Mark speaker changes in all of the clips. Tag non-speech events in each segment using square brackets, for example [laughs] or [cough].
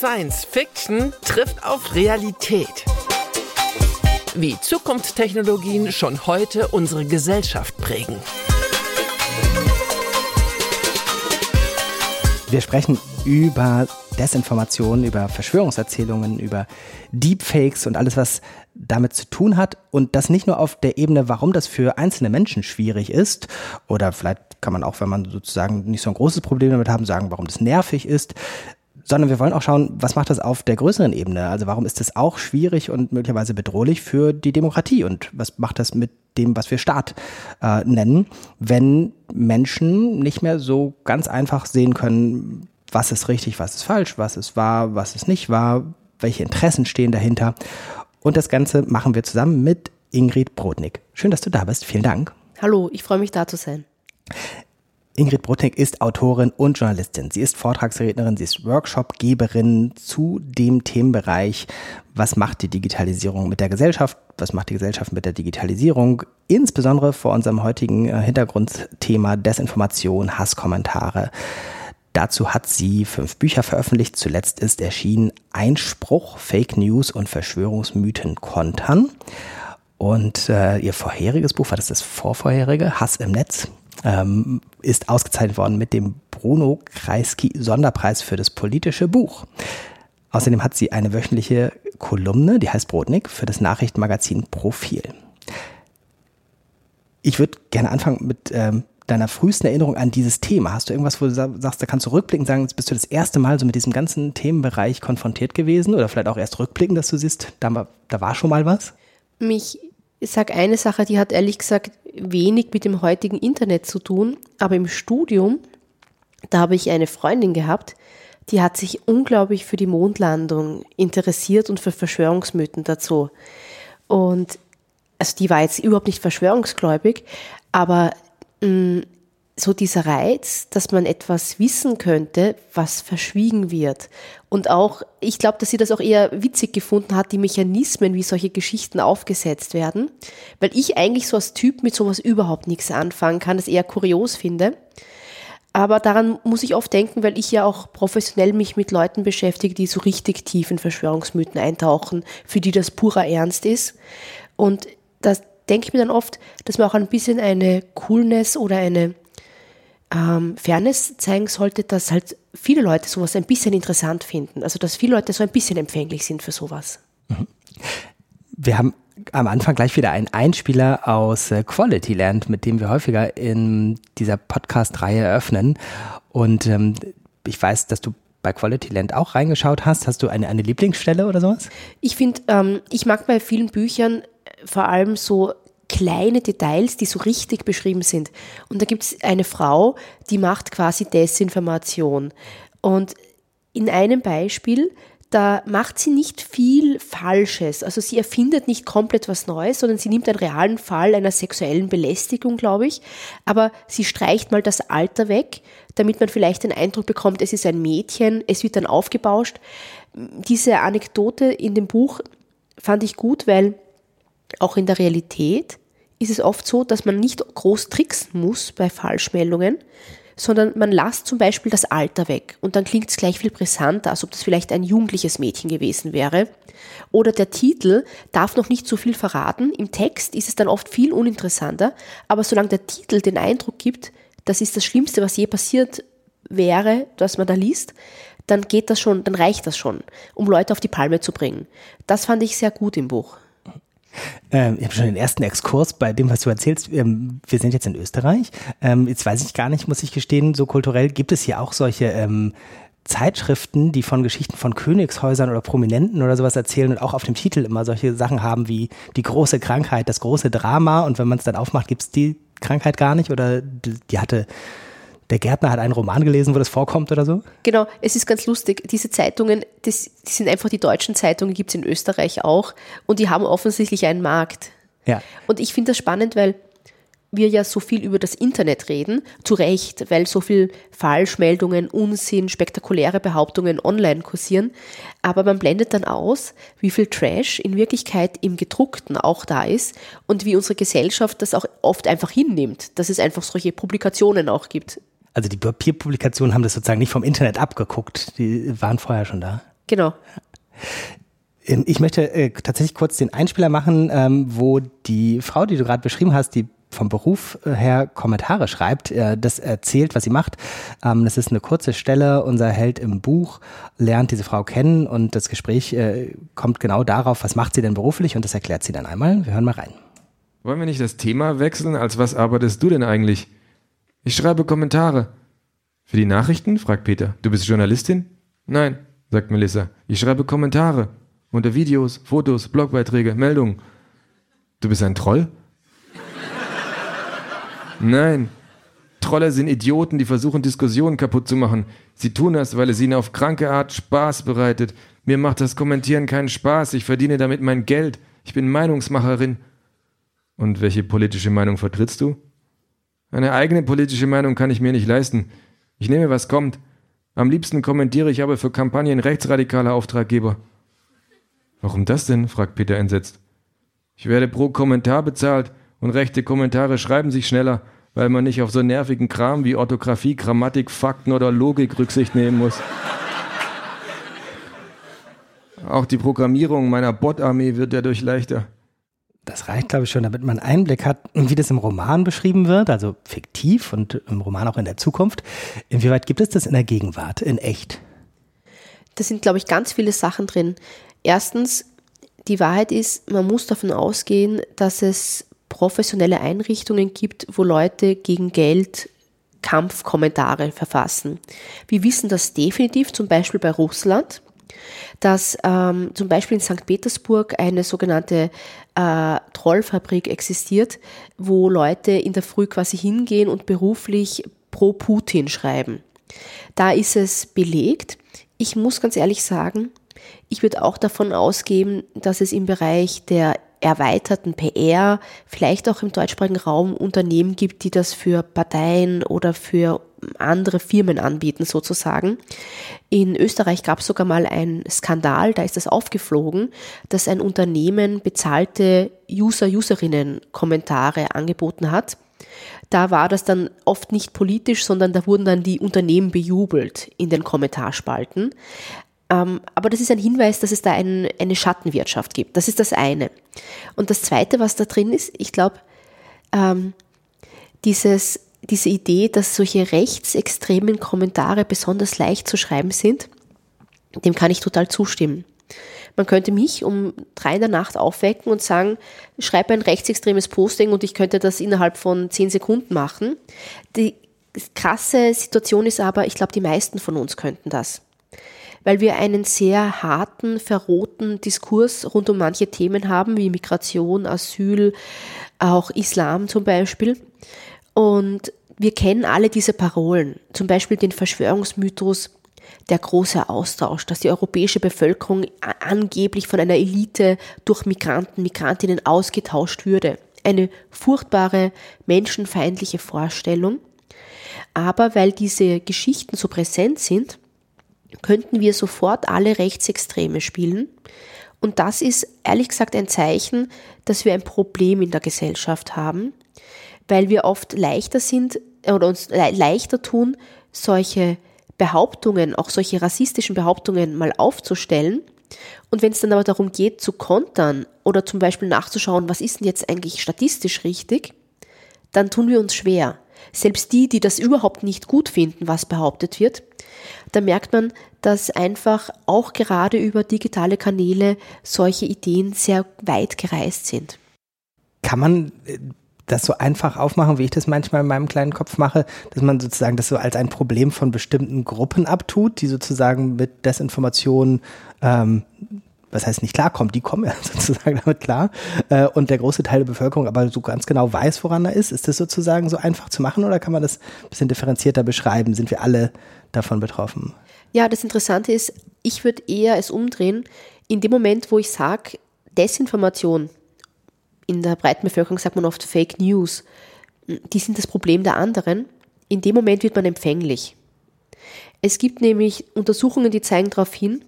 Speaker 1: Science Fiction trifft auf Realität. Wie Zukunftstechnologien schon heute unsere Gesellschaft prägen.
Speaker 2: Wir sprechen über Desinformation, über Verschwörungserzählungen, über Deepfakes und alles, was damit zu tun hat. Und das nicht nur auf der Ebene, warum das für einzelne Menschen schwierig ist. Oder vielleicht kann man auch, wenn man sozusagen nicht so ein großes Problem damit haben, sagen, warum das nervig ist. Sondern wir wollen auch schauen, was macht das auf der größeren Ebene? Also warum ist das auch schwierig und möglicherweise bedrohlich für die Demokratie? Und was macht das mit dem, was wir Staat äh, nennen, wenn Menschen nicht mehr so ganz einfach sehen können, was ist richtig, was ist falsch, was ist wahr, was ist nicht wahr, welche Interessen stehen dahinter. Und das Ganze machen wir zusammen mit Ingrid Brodnik. Schön, dass du da bist. Vielen Dank.
Speaker 3: Hallo, ich freue mich da zu sein.
Speaker 2: Ingrid Brodnik ist Autorin und Journalistin. Sie ist Vortragsrednerin, sie ist Workshopgeberin zu dem Themenbereich, was macht die Digitalisierung mit der Gesellschaft, was macht die Gesellschaft mit der Digitalisierung, insbesondere vor unserem heutigen äh, Hintergrundthema Desinformation, Hasskommentare. Dazu hat sie fünf Bücher veröffentlicht. Zuletzt ist erschienen Einspruch, Fake News und Verschwörungsmythen kontern. Und äh, ihr vorheriges Buch, war das das vorvorherige, Hass im Netz, ähm, ist ausgezeichnet worden mit dem Bruno Kreisky Sonderpreis für das politische Buch. Außerdem hat sie eine wöchentliche Kolumne, die heißt Brodnik, für das Nachrichtenmagazin Profil. Ich würde gerne anfangen mit ähm, deiner frühesten Erinnerung an dieses Thema? Hast du irgendwas, wo du sagst, da kannst du rückblicken, sagen, jetzt bist du das erste Mal so mit diesem ganzen Themenbereich konfrontiert gewesen oder vielleicht auch erst rückblicken, dass du siehst, da war, da war schon mal was?
Speaker 3: Mich, ich sag eine Sache, die hat ehrlich gesagt wenig mit dem heutigen Internet zu tun, aber im Studium, da habe ich eine Freundin gehabt, die hat sich unglaublich für die Mondlandung interessiert und für Verschwörungsmythen dazu. Und also die war jetzt überhaupt nicht verschwörungsgläubig, aber Mm, so dieser Reiz, dass man etwas wissen könnte, was verschwiegen wird. Und auch, ich glaube, dass sie das auch eher witzig gefunden hat, die Mechanismen, wie solche Geschichten aufgesetzt werden. Weil ich eigentlich so als Typ mit sowas überhaupt nichts anfangen kann, das eher kurios finde. Aber daran muss ich oft denken, weil ich ja auch professionell mich mit Leuten beschäftige, die so richtig tief in Verschwörungsmythen eintauchen, für die das purer Ernst ist. Und das, denke ich mir dann oft, dass man auch ein bisschen eine Coolness oder eine ähm, Fairness zeigen sollte, dass halt viele Leute sowas ein bisschen interessant finden. Also dass viele Leute so ein bisschen empfänglich sind für sowas. Mhm.
Speaker 2: Wir haben am Anfang gleich wieder einen Einspieler aus äh, Quality Land, mit dem wir häufiger in dieser Podcast-Reihe eröffnen. Und ähm, ich weiß, dass du bei Quality Land auch reingeschaut hast. Hast du eine, eine Lieblingsstelle oder sowas?
Speaker 3: Ich finde, ähm, ich mag bei vielen Büchern vor allem so kleine Details, die so richtig beschrieben sind. Und da gibt es eine Frau, die macht quasi Desinformation. Und in einem Beispiel, da macht sie nicht viel Falsches. Also sie erfindet nicht komplett was Neues, sondern sie nimmt einen realen Fall einer sexuellen Belästigung, glaube ich. Aber sie streicht mal das Alter weg, damit man vielleicht den Eindruck bekommt, es ist ein Mädchen, es wird dann aufgebauscht. Diese Anekdote in dem Buch fand ich gut, weil auch in der Realität ist es oft so, dass man nicht groß tricksen muss bei Falschmeldungen, sondern man lasst zum Beispiel das Alter weg und dann klingt es gleich viel brisanter, als ob das vielleicht ein jugendliches Mädchen gewesen wäre. Oder der Titel darf noch nicht so viel verraten. Im Text ist es dann oft viel uninteressanter, aber solange der Titel den Eindruck gibt, das ist das Schlimmste, was je passiert wäre, dass man da liest, dann geht das schon, dann reicht das schon, um Leute auf die Palme zu bringen. Das fand ich sehr gut im Buch.
Speaker 2: Ähm, ich habe schon den ersten Exkurs bei dem, was du erzählst. Ähm, wir sind jetzt in Österreich. Ähm, jetzt weiß ich gar nicht, muss ich gestehen, so kulturell gibt es hier auch solche ähm, Zeitschriften, die von Geschichten von Königshäusern oder Prominenten oder sowas erzählen und auch auf dem Titel immer solche Sachen haben wie die große Krankheit, das große Drama. Und wenn man es dann aufmacht, gibt es die Krankheit gar nicht oder die hatte der Gärtner hat einen Roman gelesen, wo das vorkommt oder so?
Speaker 3: Genau, es ist ganz lustig. Diese Zeitungen, das, die sind einfach die deutschen Zeitungen, gibt es in Österreich auch und die haben offensichtlich einen Markt.
Speaker 2: Ja.
Speaker 3: Und ich finde das spannend, weil wir ja so viel über das Internet reden, zu Recht, weil so viel Falschmeldungen, Unsinn, spektakuläre Behauptungen online kursieren. Aber man blendet dann aus, wie viel Trash in Wirklichkeit im Gedruckten auch da ist und wie unsere Gesellschaft das auch oft einfach hinnimmt, dass es einfach solche Publikationen auch gibt
Speaker 2: also die Papierpublikationen haben das sozusagen nicht vom Internet abgeguckt, die waren vorher schon da.
Speaker 3: Genau.
Speaker 2: Ähm, ich möchte äh, tatsächlich kurz den Einspieler machen, ähm, wo die Frau, die du gerade beschrieben hast, die vom Beruf äh, her Kommentare schreibt, äh, das erzählt, was sie macht. Ähm, das ist eine kurze Stelle. Unser Held im Buch lernt diese Frau kennen und das Gespräch äh, kommt genau darauf, was macht sie denn beruflich und das erklärt sie dann einmal. Wir hören mal rein.
Speaker 4: Wollen wir nicht das Thema wechseln? Als was arbeitest du denn eigentlich? Ich schreibe Kommentare. Für die Nachrichten? fragt Peter. Du bist Journalistin? Nein, sagt Melissa. Ich schreibe Kommentare. Unter Videos, Fotos, Blogbeiträge, Meldungen. Du bist ein Troll? Nein. Trolle sind Idioten, die versuchen, Diskussionen kaputt zu machen. Sie tun das, weil es ihnen auf kranke Art Spaß bereitet. Mir macht das Kommentieren keinen Spaß. Ich verdiene damit mein Geld. Ich bin Meinungsmacherin. Und welche politische Meinung vertrittst du? Eine eigene politische Meinung kann ich mir nicht leisten. Ich nehme, was kommt. Am liebsten kommentiere ich aber für Kampagnen rechtsradikaler Auftraggeber. Warum das denn? fragt Peter entsetzt. Ich werde pro Kommentar bezahlt und rechte Kommentare schreiben sich schneller, weil man nicht auf so nervigen Kram wie Orthographie, Grammatik, Fakten oder Logik Rücksicht nehmen muss. Auch die Programmierung meiner Bot-Armee wird dadurch leichter.
Speaker 2: Das reicht, glaube ich, schon, damit man Einblick hat, wie das im Roman beschrieben wird, also fiktiv und im Roman auch in der Zukunft. Inwieweit gibt es das in der Gegenwart, in echt?
Speaker 3: Da sind, glaube ich, ganz viele Sachen drin. Erstens, die Wahrheit ist, man muss davon ausgehen, dass es professionelle Einrichtungen gibt, wo Leute gegen Geld Kampfkommentare verfassen. Wir wissen das definitiv, zum Beispiel bei Russland, dass ähm, zum Beispiel in St. Petersburg eine sogenannte äh, Trollfabrik existiert, wo Leute in der Früh quasi hingehen und beruflich pro Putin schreiben. Da ist es belegt. Ich muss ganz ehrlich sagen, ich würde auch davon ausgehen, dass es im Bereich der erweiterten PR vielleicht auch im deutschsprachigen Raum Unternehmen gibt, die das für Parteien oder für andere Firmen anbieten sozusagen. In Österreich gab es sogar mal einen Skandal, da ist das aufgeflogen, dass ein Unternehmen bezahlte User-Userinnen-Kommentare angeboten hat. Da war das dann oft nicht politisch, sondern da wurden dann die Unternehmen bejubelt in den Kommentarspalten. Ähm, aber das ist ein Hinweis, dass es da ein, eine Schattenwirtschaft gibt. Das ist das eine. Und das zweite, was da drin ist, ich glaube, ähm, dieses, diese Idee, dass solche rechtsextremen Kommentare besonders leicht zu schreiben sind, dem kann ich total zustimmen. Man könnte mich um drei in der Nacht aufwecken und sagen, schreib ein rechtsextremes Posting und ich könnte das innerhalb von zehn Sekunden machen. Die krasse Situation ist aber, ich glaube, die meisten von uns könnten das weil wir einen sehr harten, verrohten Diskurs rund um manche Themen haben, wie Migration, Asyl, auch Islam zum Beispiel. Und wir kennen alle diese Parolen, zum Beispiel den Verschwörungsmythos, der große Austausch, dass die europäische Bevölkerung angeblich von einer Elite durch Migranten, Migrantinnen ausgetauscht würde. Eine furchtbare, menschenfeindliche Vorstellung. Aber weil diese Geschichten so präsent sind, könnten wir sofort alle Rechtsextreme spielen. Und das ist ehrlich gesagt ein Zeichen, dass wir ein Problem in der Gesellschaft haben, weil wir oft leichter sind oder uns leichter tun, solche Behauptungen, auch solche rassistischen Behauptungen mal aufzustellen. Und wenn es dann aber darum geht, zu kontern oder zum Beispiel nachzuschauen, was ist denn jetzt eigentlich statistisch richtig, dann tun wir uns schwer. Selbst die, die das überhaupt nicht gut finden, was behauptet wird, da merkt man, dass einfach auch gerade über digitale Kanäle solche Ideen sehr weit gereist sind.
Speaker 2: Kann man äh, das so einfach aufmachen, wie ich das manchmal in meinem kleinen Kopf mache, dass man sozusagen das so als ein Problem von bestimmten Gruppen abtut, die sozusagen mit Desinformation ähm, was heißt nicht klarkommt, die kommen ja [laughs] sozusagen damit klar äh, und der große Teil der Bevölkerung aber so ganz genau weiß, woran er ist. Ist das sozusagen so einfach zu machen oder kann man das ein bisschen differenzierter beschreiben? Sind wir alle davon betroffen?
Speaker 3: Ja, das Interessante ist, ich würde eher es umdrehen, in dem Moment, wo ich sage, Desinformation, in der breiten Bevölkerung sagt man oft Fake News, die sind das Problem der anderen, in dem Moment wird man empfänglich. Es gibt nämlich Untersuchungen, die zeigen darauf hin,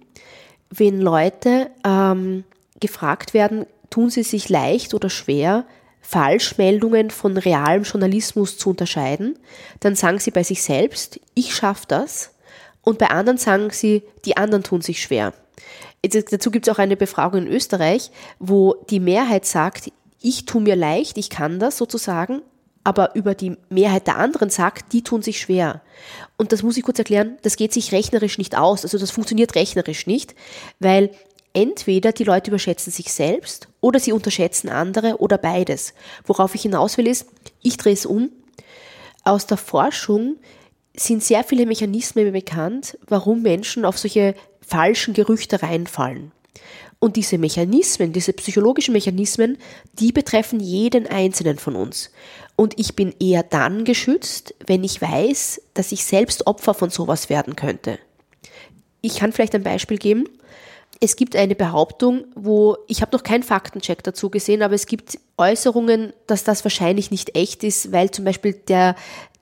Speaker 3: wenn Leute ähm, gefragt werden, tun sie sich leicht oder schwer, Falschmeldungen von realem Journalismus zu unterscheiden, dann sagen sie bei sich selbst, ich schaffe das Und bei anderen sagen sie, die anderen tun sich schwer. Jetzt, dazu gibt es auch eine Befragung in Österreich, wo die Mehrheit sagt, ich tue mir leicht, ich kann das sozusagen, aber über die Mehrheit der anderen sagt, die tun sich schwer. Und das muss ich kurz erklären, das geht sich rechnerisch nicht aus. Also das funktioniert rechnerisch nicht, weil entweder die Leute überschätzen sich selbst oder sie unterschätzen andere oder beides. Worauf ich hinaus will ist, ich drehe es um. Aus der Forschung sind sehr viele Mechanismen bekannt, warum Menschen auf solche falschen Gerüchte reinfallen. Und diese Mechanismen, diese psychologischen Mechanismen, die betreffen jeden einzelnen von uns. Und ich bin eher dann geschützt, wenn ich weiß, dass ich selbst Opfer von sowas werden könnte. Ich kann vielleicht ein Beispiel geben. Es gibt eine Behauptung, wo ich habe noch keinen Faktencheck dazu gesehen, aber es gibt Äußerungen, dass das wahrscheinlich nicht echt ist, weil zum Beispiel der,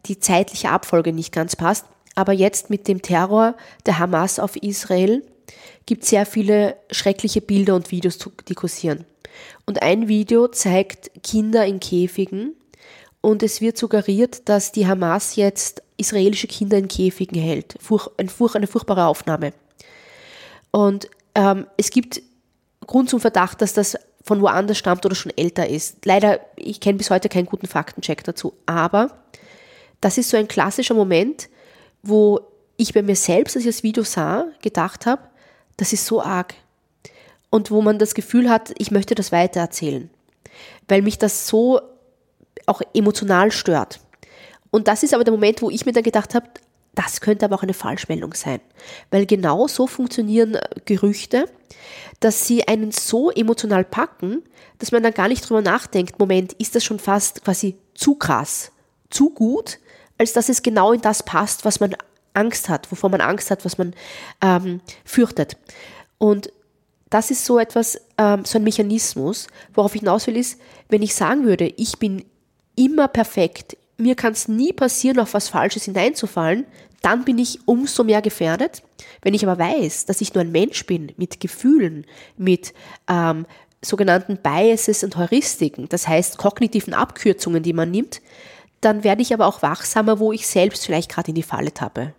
Speaker 3: die zeitliche Abfolge nicht ganz passt. Aber jetzt mit dem Terror der Hamas auf Israel gibt sehr viele schreckliche Bilder und Videos, die kursieren. Und ein Video zeigt Kinder in Käfigen und es wird suggeriert, dass die Hamas jetzt israelische Kinder in Käfigen hält. eine furchtbare Aufnahme. Und ähm, es gibt Grund zum Verdacht, dass das von woanders stammt oder schon älter ist. Leider, ich kenne bis heute keinen guten Faktencheck dazu. Aber das ist so ein klassischer Moment, wo ich bei mir selbst, als ich das Video sah, gedacht habe, das ist so arg. Und wo man das Gefühl hat, ich möchte das weitererzählen, weil mich das so auch emotional stört. Und das ist aber der Moment, wo ich mir dann gedacht habe, das könnte aber auch eine Falschmeldung sein. Weil genau so funktionieren Gerüchte, dass sie einen so emotional packen, dass man dann gar nicht drüber nachdenkt, Moment, ist das schon fast quasi zu krass, zu gut, als dass es genau in das passt, was man Angst hat, wovor man Angst hat, was man ähm, fürchtet. Und das ist so etwas, ähm, so ein Mechanismus, worauf ich hinaus will, ist, wenn ich sagen würde, ich bin immer perfekt, mir kann es nie passieren, auf was Falsches hineinzufallen, dann bin ich umso mehr gefährdet. Wenn ich aber weiß, dass ich nur ein Mensch bin mit Gefühlen, mit ähm, sogenannten Biases und Heuristiken, das heißt kognitiven Abkürzungen, die man nimmt, dann werde ich aber auch wachsamer, wo ich selbst vielleicht gerade in die Falle tappe.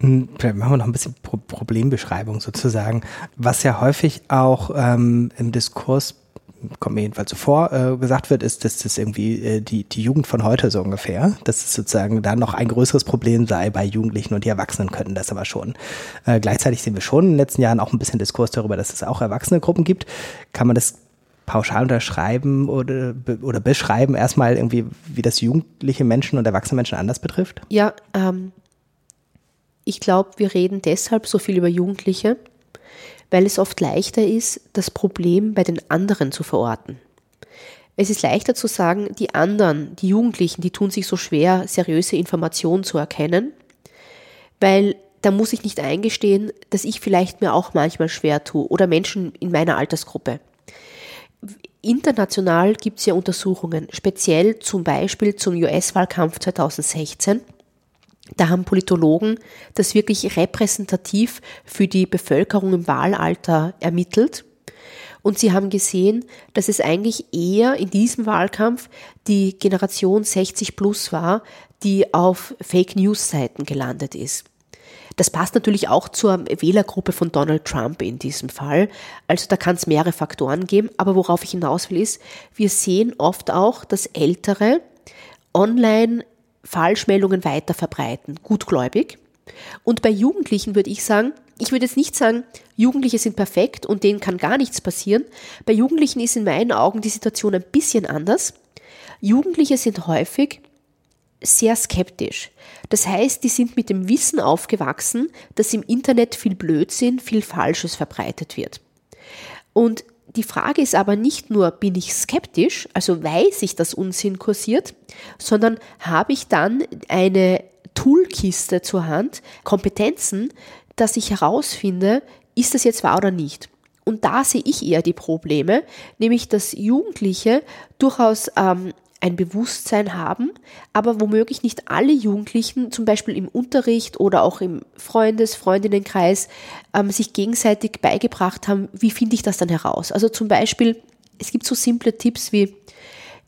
Speaker 2: Hm, vielleicht machen wir noch ein bisschen Pro Problembeschreibung sozusagen, was ja häufig auch ähm, im Diskurs kommt mir jedenfalls so vor, äh, gesagt wird, ist, dass das irgendwie äh, die, die Jugend von heute so ungefähr, dass es sozusagen da noch ein größeres Problem sei bei Jugendlichen und die Erwachsenen könnten das aber schon. Äh, gleichzeitig sehen wir schon in den letzten Jahren auch ein bisschen Diskurs darüber, dass es auch erwachsene Gruppen gibt. Kann man das pauschal unterschreiben oder, oder beschreiben erstmal irgendwie, wie das jugendliche Menschen und erwachsene Menschen anders betrifft?
Speaker 3: Ja, ähm, ich glaube, wir reden deshalb so viel über Jugendliche, weil es oft leichter ist, das Problem bei den anderen zu verorten. Es ist leichter zu sagen, die anderen, die Jugendlichen, die tun sich so schwer, seriöse Informationen zu erkennen, weil da muss ich nicht eingestehen, dass ich vielleicht mir auch manchmal schwer tue oder Menschen in meiner Altersgruppe. International gibt es ja Untersuchungen, speziell zum Beispiel zum US-Wahlkampf 2016 da haben Politologen das wirklich repräsentativ für die Bevölkerung im Wahlalter ermittelt. Und sie haben gesehen, dass es eigentlich eher in diesem Wahlkampf die Generation 60 plus war, die auf Fake News Seiten gelandet ist. Das passt natürlich auch zur Wählergruppe von Donald Trump in diesem Fall. Also da kann es mehrere Faktoren geben. Aber worauf ich hinaus will, ist, wir sehen oft auch, dass Ältere online Falschmeldungen weiter verbreiten, gutgläubig. Und bei Jugendlichen würde ich sagen, ich würde jetzt nicht sagen, Jugendliche sind perfekt und denen kann gar nichts passieren. Bei Jugendlichen ist in meinen Augen die Situation ein bisschen anders. Jugendliche sind häufig sehr skeptisch. Das heißt, die sind mit dem Wissen aufgewachsen, dass im Internet viel Blödsinn, viel Falsches verbreitet wird. Und die Frage ist aber nicht nur, bin ich skeptisch, also weiß ich, dass Unsinn kursiert, sondern habe ich dann eine Toolkiste zur Hand, Kompetenzen, dass ich herausfinde, ist das jetzt wahr oder nicht. Und da sehe ich eher die Probleme, nämlich dass Jugendliche durchaus ähm, ein Bewusstsein haben, aber womöglich nicht alle Jugendlichen, zum Beispiel im Unterricht oder auch im Freundes-, Freundinnenkreis, ähm, sich gegenseitig beigebracht haben, wie finde ich das dann heraus. Also zum Beispiel, es gibt so simple Tipps wie,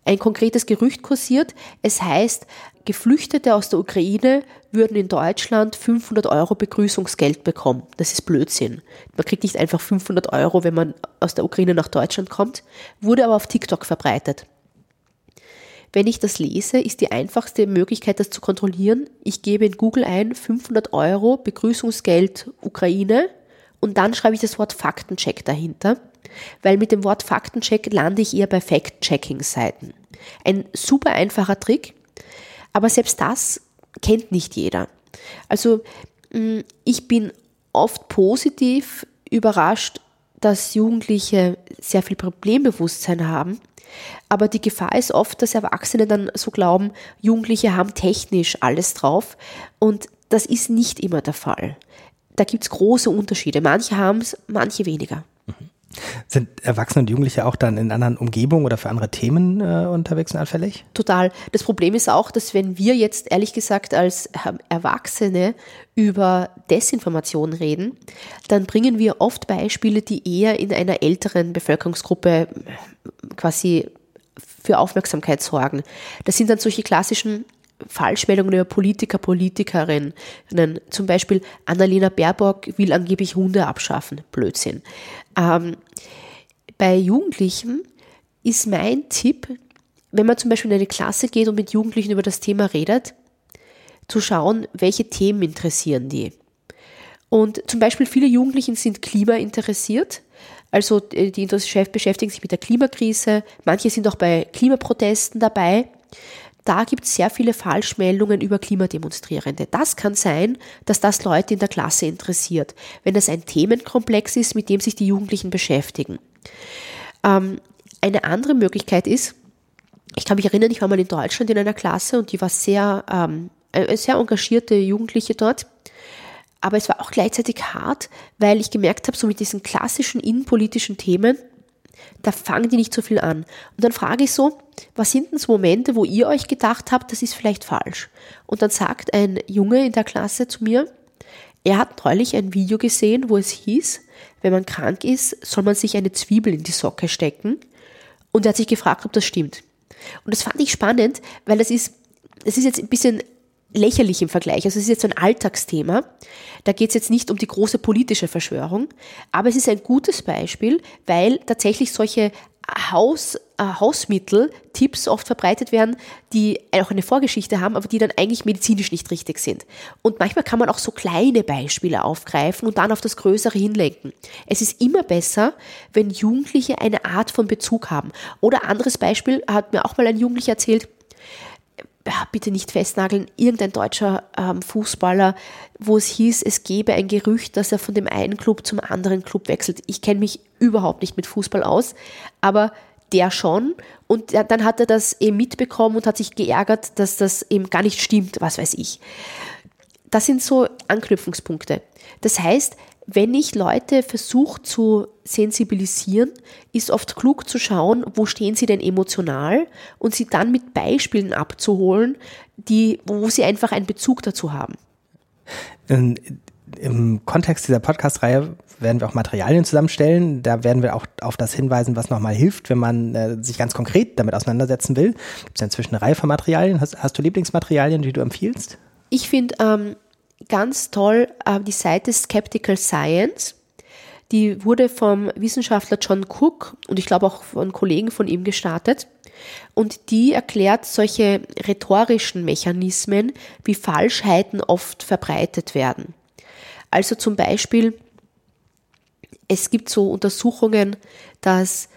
Speaker 3: ein konkretes Gerücht kursiert. Es heißt, Geflüchtete aus der Ukraine würden in Deutschland 500 Euro Begrüßungsgeld bekommen. Das ist Blödsinn. Man kriegt nicht einfach 500 Euro, wenn man aus der Ukraine nach Deutschland kommt, wurde aber auf TikTok verbreitet. Wenn ich das lese, ist die einfachste Möglichkeit, das zu kontrollieren. Ich gebe in Google ein 500 Euro Begrüßungsgeld Ukraine und dann schreibe ich das Wort Faktencheck dahinter, weil mit dem Wort Faktencheck lande ich eher bei Fact-Checking-Seiten. Ein super einfacher Trick, aber selbst das kennt nicht jeder. Also mm, ich bin oft positiv überrascht, dass Jugendliche sehr viel Problembewusstsein haben. Aber die Gefahr ist oft, dass Erwachsene dann so glauben, Jugendliche haben technisch alles drauf. Und das ist nicht immer der Fall. Da gibt es große Unterschiede. Manche haben es, manche weniger.
Speaker 2: Sind Erwachsene und Jugendliche auch dann in anderen Umgebungen oder für andere Themen äh, unterwegs und anfällig?
Speaker 3: Total. Das Problem ist auch, dass wenn wir jetzt ehrlich gesagt als ähm, Erwachsene über Desinformation reden, dann bringen wir oft Beispiele, die eher in einer älteren Bevölkerungsgruppe äh, quasi für Aufmerksamkeit sorgen. Das sind dann solche klassischen Falschmeldungen über Politiker, Politikerinnen. Zum Beispiel Annalena Baerbock will angeblich Hunde abschaffen. Blödsinn. Ähm, bei Jugendlichen ist mein Tipp, wenn man zum Beispiel in eine Klasse geht und mit Jugendlichen über das Thema redet, zu schauen, welche Themen interessieren die. Und zum Beispiel viele Jugendlichen sind Klima interessiert. Also äh, die beschäftigen sich mit der Klimakrise. Manche sind auch bei Klimaprotesten dabei. Da gibt es sehr viele Falschmeldungen über Klimademonstrierende. Das kann sein, dass das Leute in der Klasse interessiert, wenn es ein Themenkomplex ist, mit dem sich die Jugendlichen beschäftigen. Ähm, eine andere Möglichkeit ist, ich kann mich erinnern, ich war mal in Deutschland in einer Klasse und die war sehr, ähm, eine sehr engagierte Jugendliche dort. Aber es war auch gleichzeitig hart, weil ich gemerkt habe, so mit diesen klassischen innenpolitischen Themen, da fangen die nicht so viel an. Und dann frage ich so, was sind denn so Momente, wo ihr euch gedacht habt, das ist vielleicht falsch? Und dann sagt ein Junge in der Klasse zu mir, er hat neulich ein Video gesehen, wo es hieß, wenn man krank ist, soll man sich eine Zwiebel in die Socke stecken. Und er hat sich gefragt, ob das stimmt. Und das fand ich spannend, weil das ist, das ist jetzt ein bisschen lächerlich im Vergleich. Also es ist jetzt ein Alltagsthema. Da geht es jetzt nicht um die große politische Verschwörung, aber es ist ein gutes Beispiel, weil tatsächlich solche Haus, äh, Hausmittel, Tipps oft verbreitet werden, die auch eine Vorgeschichte haben, aber die dann eigentlich medizinisch nicht richtig sind. Und manchmal kann man auch so kleine Beispiele aufgreifen und dann auf das Größere hinlenken. Es ist immer besser, wenn Jugendliche eine Art von Bezug haben. Oder anderes Beispiel hat mir auch mal ein Jugendlicher erzählt, bitte nicht festnageln, irgendein deutscher ähm, Fußballer, wo es hieß, es gebe ein Gerücht, dass er von dem einen Club zum anderen Club wechselt. Ich kenne mich überhaupt nicht mit Fußball aus, aber der schon. Und dann hat er das eben mitbekommen und hat sich geärgert, dass das eben gar nicht stimmt, was weiß ich. Das sind so Anknüpfungspunkte. Das heißt, wenn ich Leute versuche zu sensibilisieren, ist oft klug zu schauen, wo stehen sie denn emotional und sie dann mit Beispielen abzuholen, die, wo sie einfach einen Bezug dazu haben.
Speaker 2: In, Im Kontext dieser Podcast-Reihe werden wir auch Materialien zusammenstellen. Da werden wir auch auf das hinweisen, was nochmal hilft, wenn man äh, sich ganz konkret damit auseinandersetzen will. Gibt es inzwischen eine Reihe von Materialien? Hast, hast du Lieblingsmaterialien, die du empfiehlst?
Speaker 3: Ich finde ähm, ganz toll äh, die Seite Skeptical Science. Die wurde vom Wissenschaftler John Cook und ich glaube auch von Kollegen von ihm gestartet. Und die erklärt solche rhetorischen Mechanismen, wie Falschheiten oft verbreitet werden. Also zum Beispiel, es gibt so Untersuchungen, dass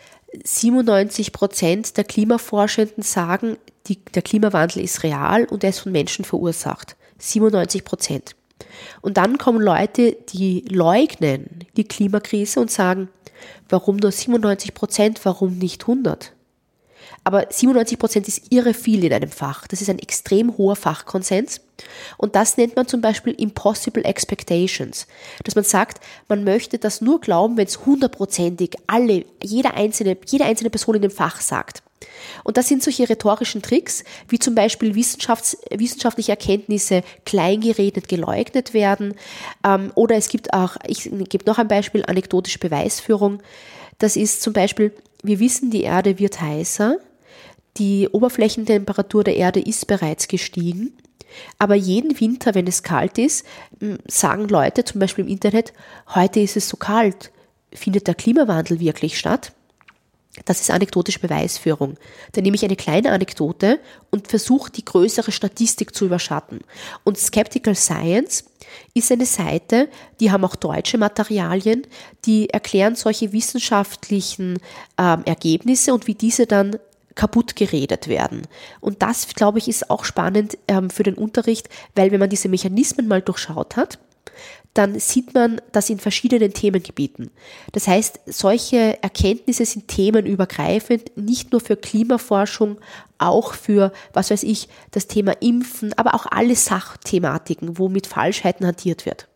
Speaker 3: 97 Prozent der Klimaforschenden sagen, die, der Klimawandel ist real und er ist von Menschen verursacht. 97 Prozent. Und dann kommen Leute, die leugnen die Klimakrise und sagen, warum nur 97 Prozent, warum nicht 100? Aber 97 Prozent ist irre viel in einem Fach. Das ist ein extrem hoher Fachkonsens. Und das nennt man zum Beispiel Impossible Expectations. Dass man sagt, man möchte das nur glauben, wenn es hundertprozentig alle, jeder einzelne, jede einzelne Person in dem Fach sagt. Und das sind solche rhetorischen Tricks, wie zum Beispiel wissenschaftliche Erkenntnisse kleingeredet, geleugnet werden. Ähm, oder es gibt auch, ich gebe noch ein Beispiel, anekdotische Beweisführung. Das ist zum Beispiel, wir wissen, die Erde wird heißer. die Oberflächentemperatur der Erde ist bereits gestiegen. Aber jeden Winter, wenn es kalt ist, sagen Leute zum Beispiel im Internet, heute ist es so kalt. Findet der Klimawandel wirklich statt? Das ist anekdotische Beweisführung. Da nehme ich eine kleine Anekdote und versuche die größere Statistik zu überschatten. Und Skeptical Science ist eine Seite, die haben auch deutsche Materialien, die erklären solche wissenschaftlichen ähm, Ergebnisse und wie diese dann kaputt geredet werden. Und das, glaube ich, ist auch spannend ähm, für den Unterricht, weil wenn man diese Mechanismen mal durchschaut hat, dann sieht man das in verschiedenen Themengebieten. Das heißt, solche Erkenntnisse sind themenübergreifend, nicht nur für Klimaforschung, auch für, was weiß ich, das Thema Impfen, aber auch alle Sachthematiken, wo mit Falschheiten hantiert wird.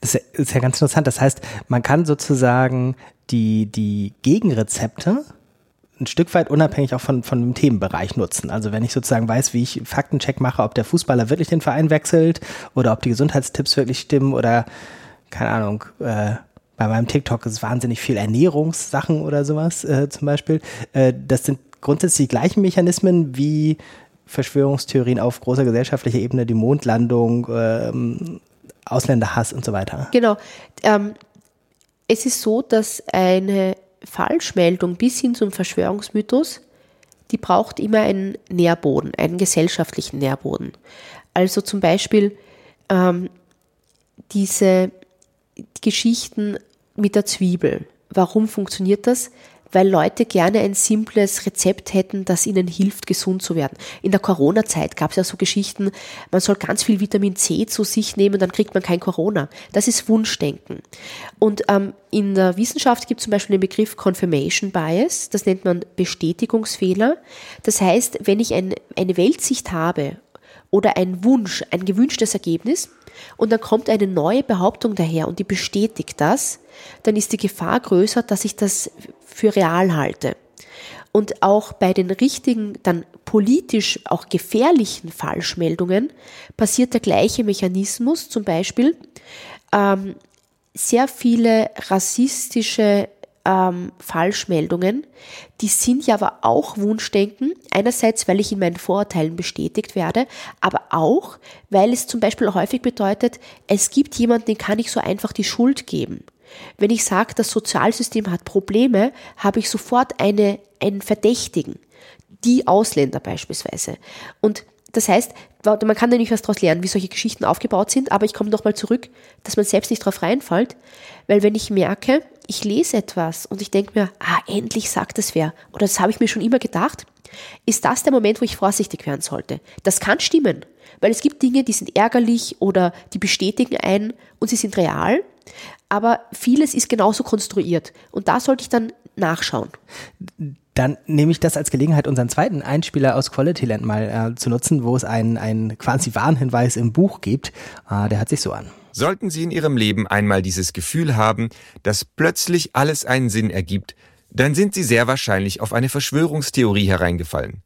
Speaker 2: Das ist ja ganz interessant. Das heißt, man kann sozusagen die, die Gegenrezepte ein Stück weit unabhängig auch von, von dem Themenbereich nutzen. Also wenn ich sozusagen weiß, wie ich Faktencheck mache, ob der Fußballer wirklich den Verein wechselt oder ob die Gesundheitstipps wirklich stimmen oder keine Ahnung, äh, bei meinem TikTok ist wahnsinnig viel Ernährungssachen oder sowas äh, zum Beispiel. Äh, das sind grundsätzlich die gleichen Mechanismen wie Verschwörungstheorien auf großer gesellschaftlicher Ebene, die Mondlandung, ähm, Ausländerhass und so weiter.
Speaker 3: Genau. Ähm, es ist so, dass eine Falschmeldung bis hin zum Verschwörungsmythos, die braucht immer einen Nährboden, einen gesellschaftlichen Nährboden. Also zum Beispiel ähm, diese Geschichten mit der Zwiebel. Warum funktioniert das? Weil Leute gerne ein simples Rezept hätten, das ihnen hilft, gesund zu werden. In der Corona-Zeit gab es ja so Geschichten, man soll ganz viel Vitamin C zu sich nehmen, dann kriegt man kein Corona. Das ist Wunschdenken. Und ähm, in der Wissenschaft gibt es zum Beispiel den Begriff Confirmation Bias, das nennt man Bestätigungsfehler. Das heißt, wenn ich ein, eine Weltsicht habe oder ein Wunsch, ein gewünschtes Ergebnis, und dann kommt eine neue Behauptung daher und die bestätigt das, dann ist die Gefahr größer, dass ich das für real halte. Und auch bei den richtigen, dann politisch auch gefährlichen Falschmeldungen passiert der gleiche Mechanismus. Zum Beispiel ähm, sehr viele rassistische ähm, Falschmeldungen, die sind ja aber auch Wunschdenken. Einerseits, weil ich in meinen Vorurteilen bestätigt werde, aber auch, weil es zum Beispiel häufig bedeutet, es gibt jemanden, den kann ich so einfach die Schuld geben. Wenn ich sage, das Sozialsystem hat Probleme, habe ich sofort eine, einen Verdächtigen. Die Ausländer beispielsweise. Und das heißt, man kann da nicht was daraus lernen, wie solche Geschichten aufgebaut sind, aber ich komme nochmal zurück, dass man selbst nicht drauf reinfällt, weil wenn ich merke, ich lese etwas und ich denke mir, ah, endlich sagt es wer, oder das habe ich mir schon immer gedacht, ist das der Moment, wo ich vorsichtig werden sollte. Das kann stimmen, weil es gibt Dinge, die sind ärgerlich oder die bestätigen einen und sie sind real, aber vieles ist genauso konstruiert und da sollte ich dann nachschauen.
Speaker 2: Dann nehme ich das als Gelegenheit, unseren zweiten Einspieler aus Qualityland mal äh, zu nutzen, wo es einen, einen quasi Warnhinweis im Buch gibt. Äh, der hört sich so an.
Speaker 5: Sollten Sie in Ihrem Leben einmal dieses Gefühl haben, dass plötzlich alles einen Sinn ergibt, dann sind Sie sehr wahrscheinlich auf eine Verschwörungstheorie hereingefallen.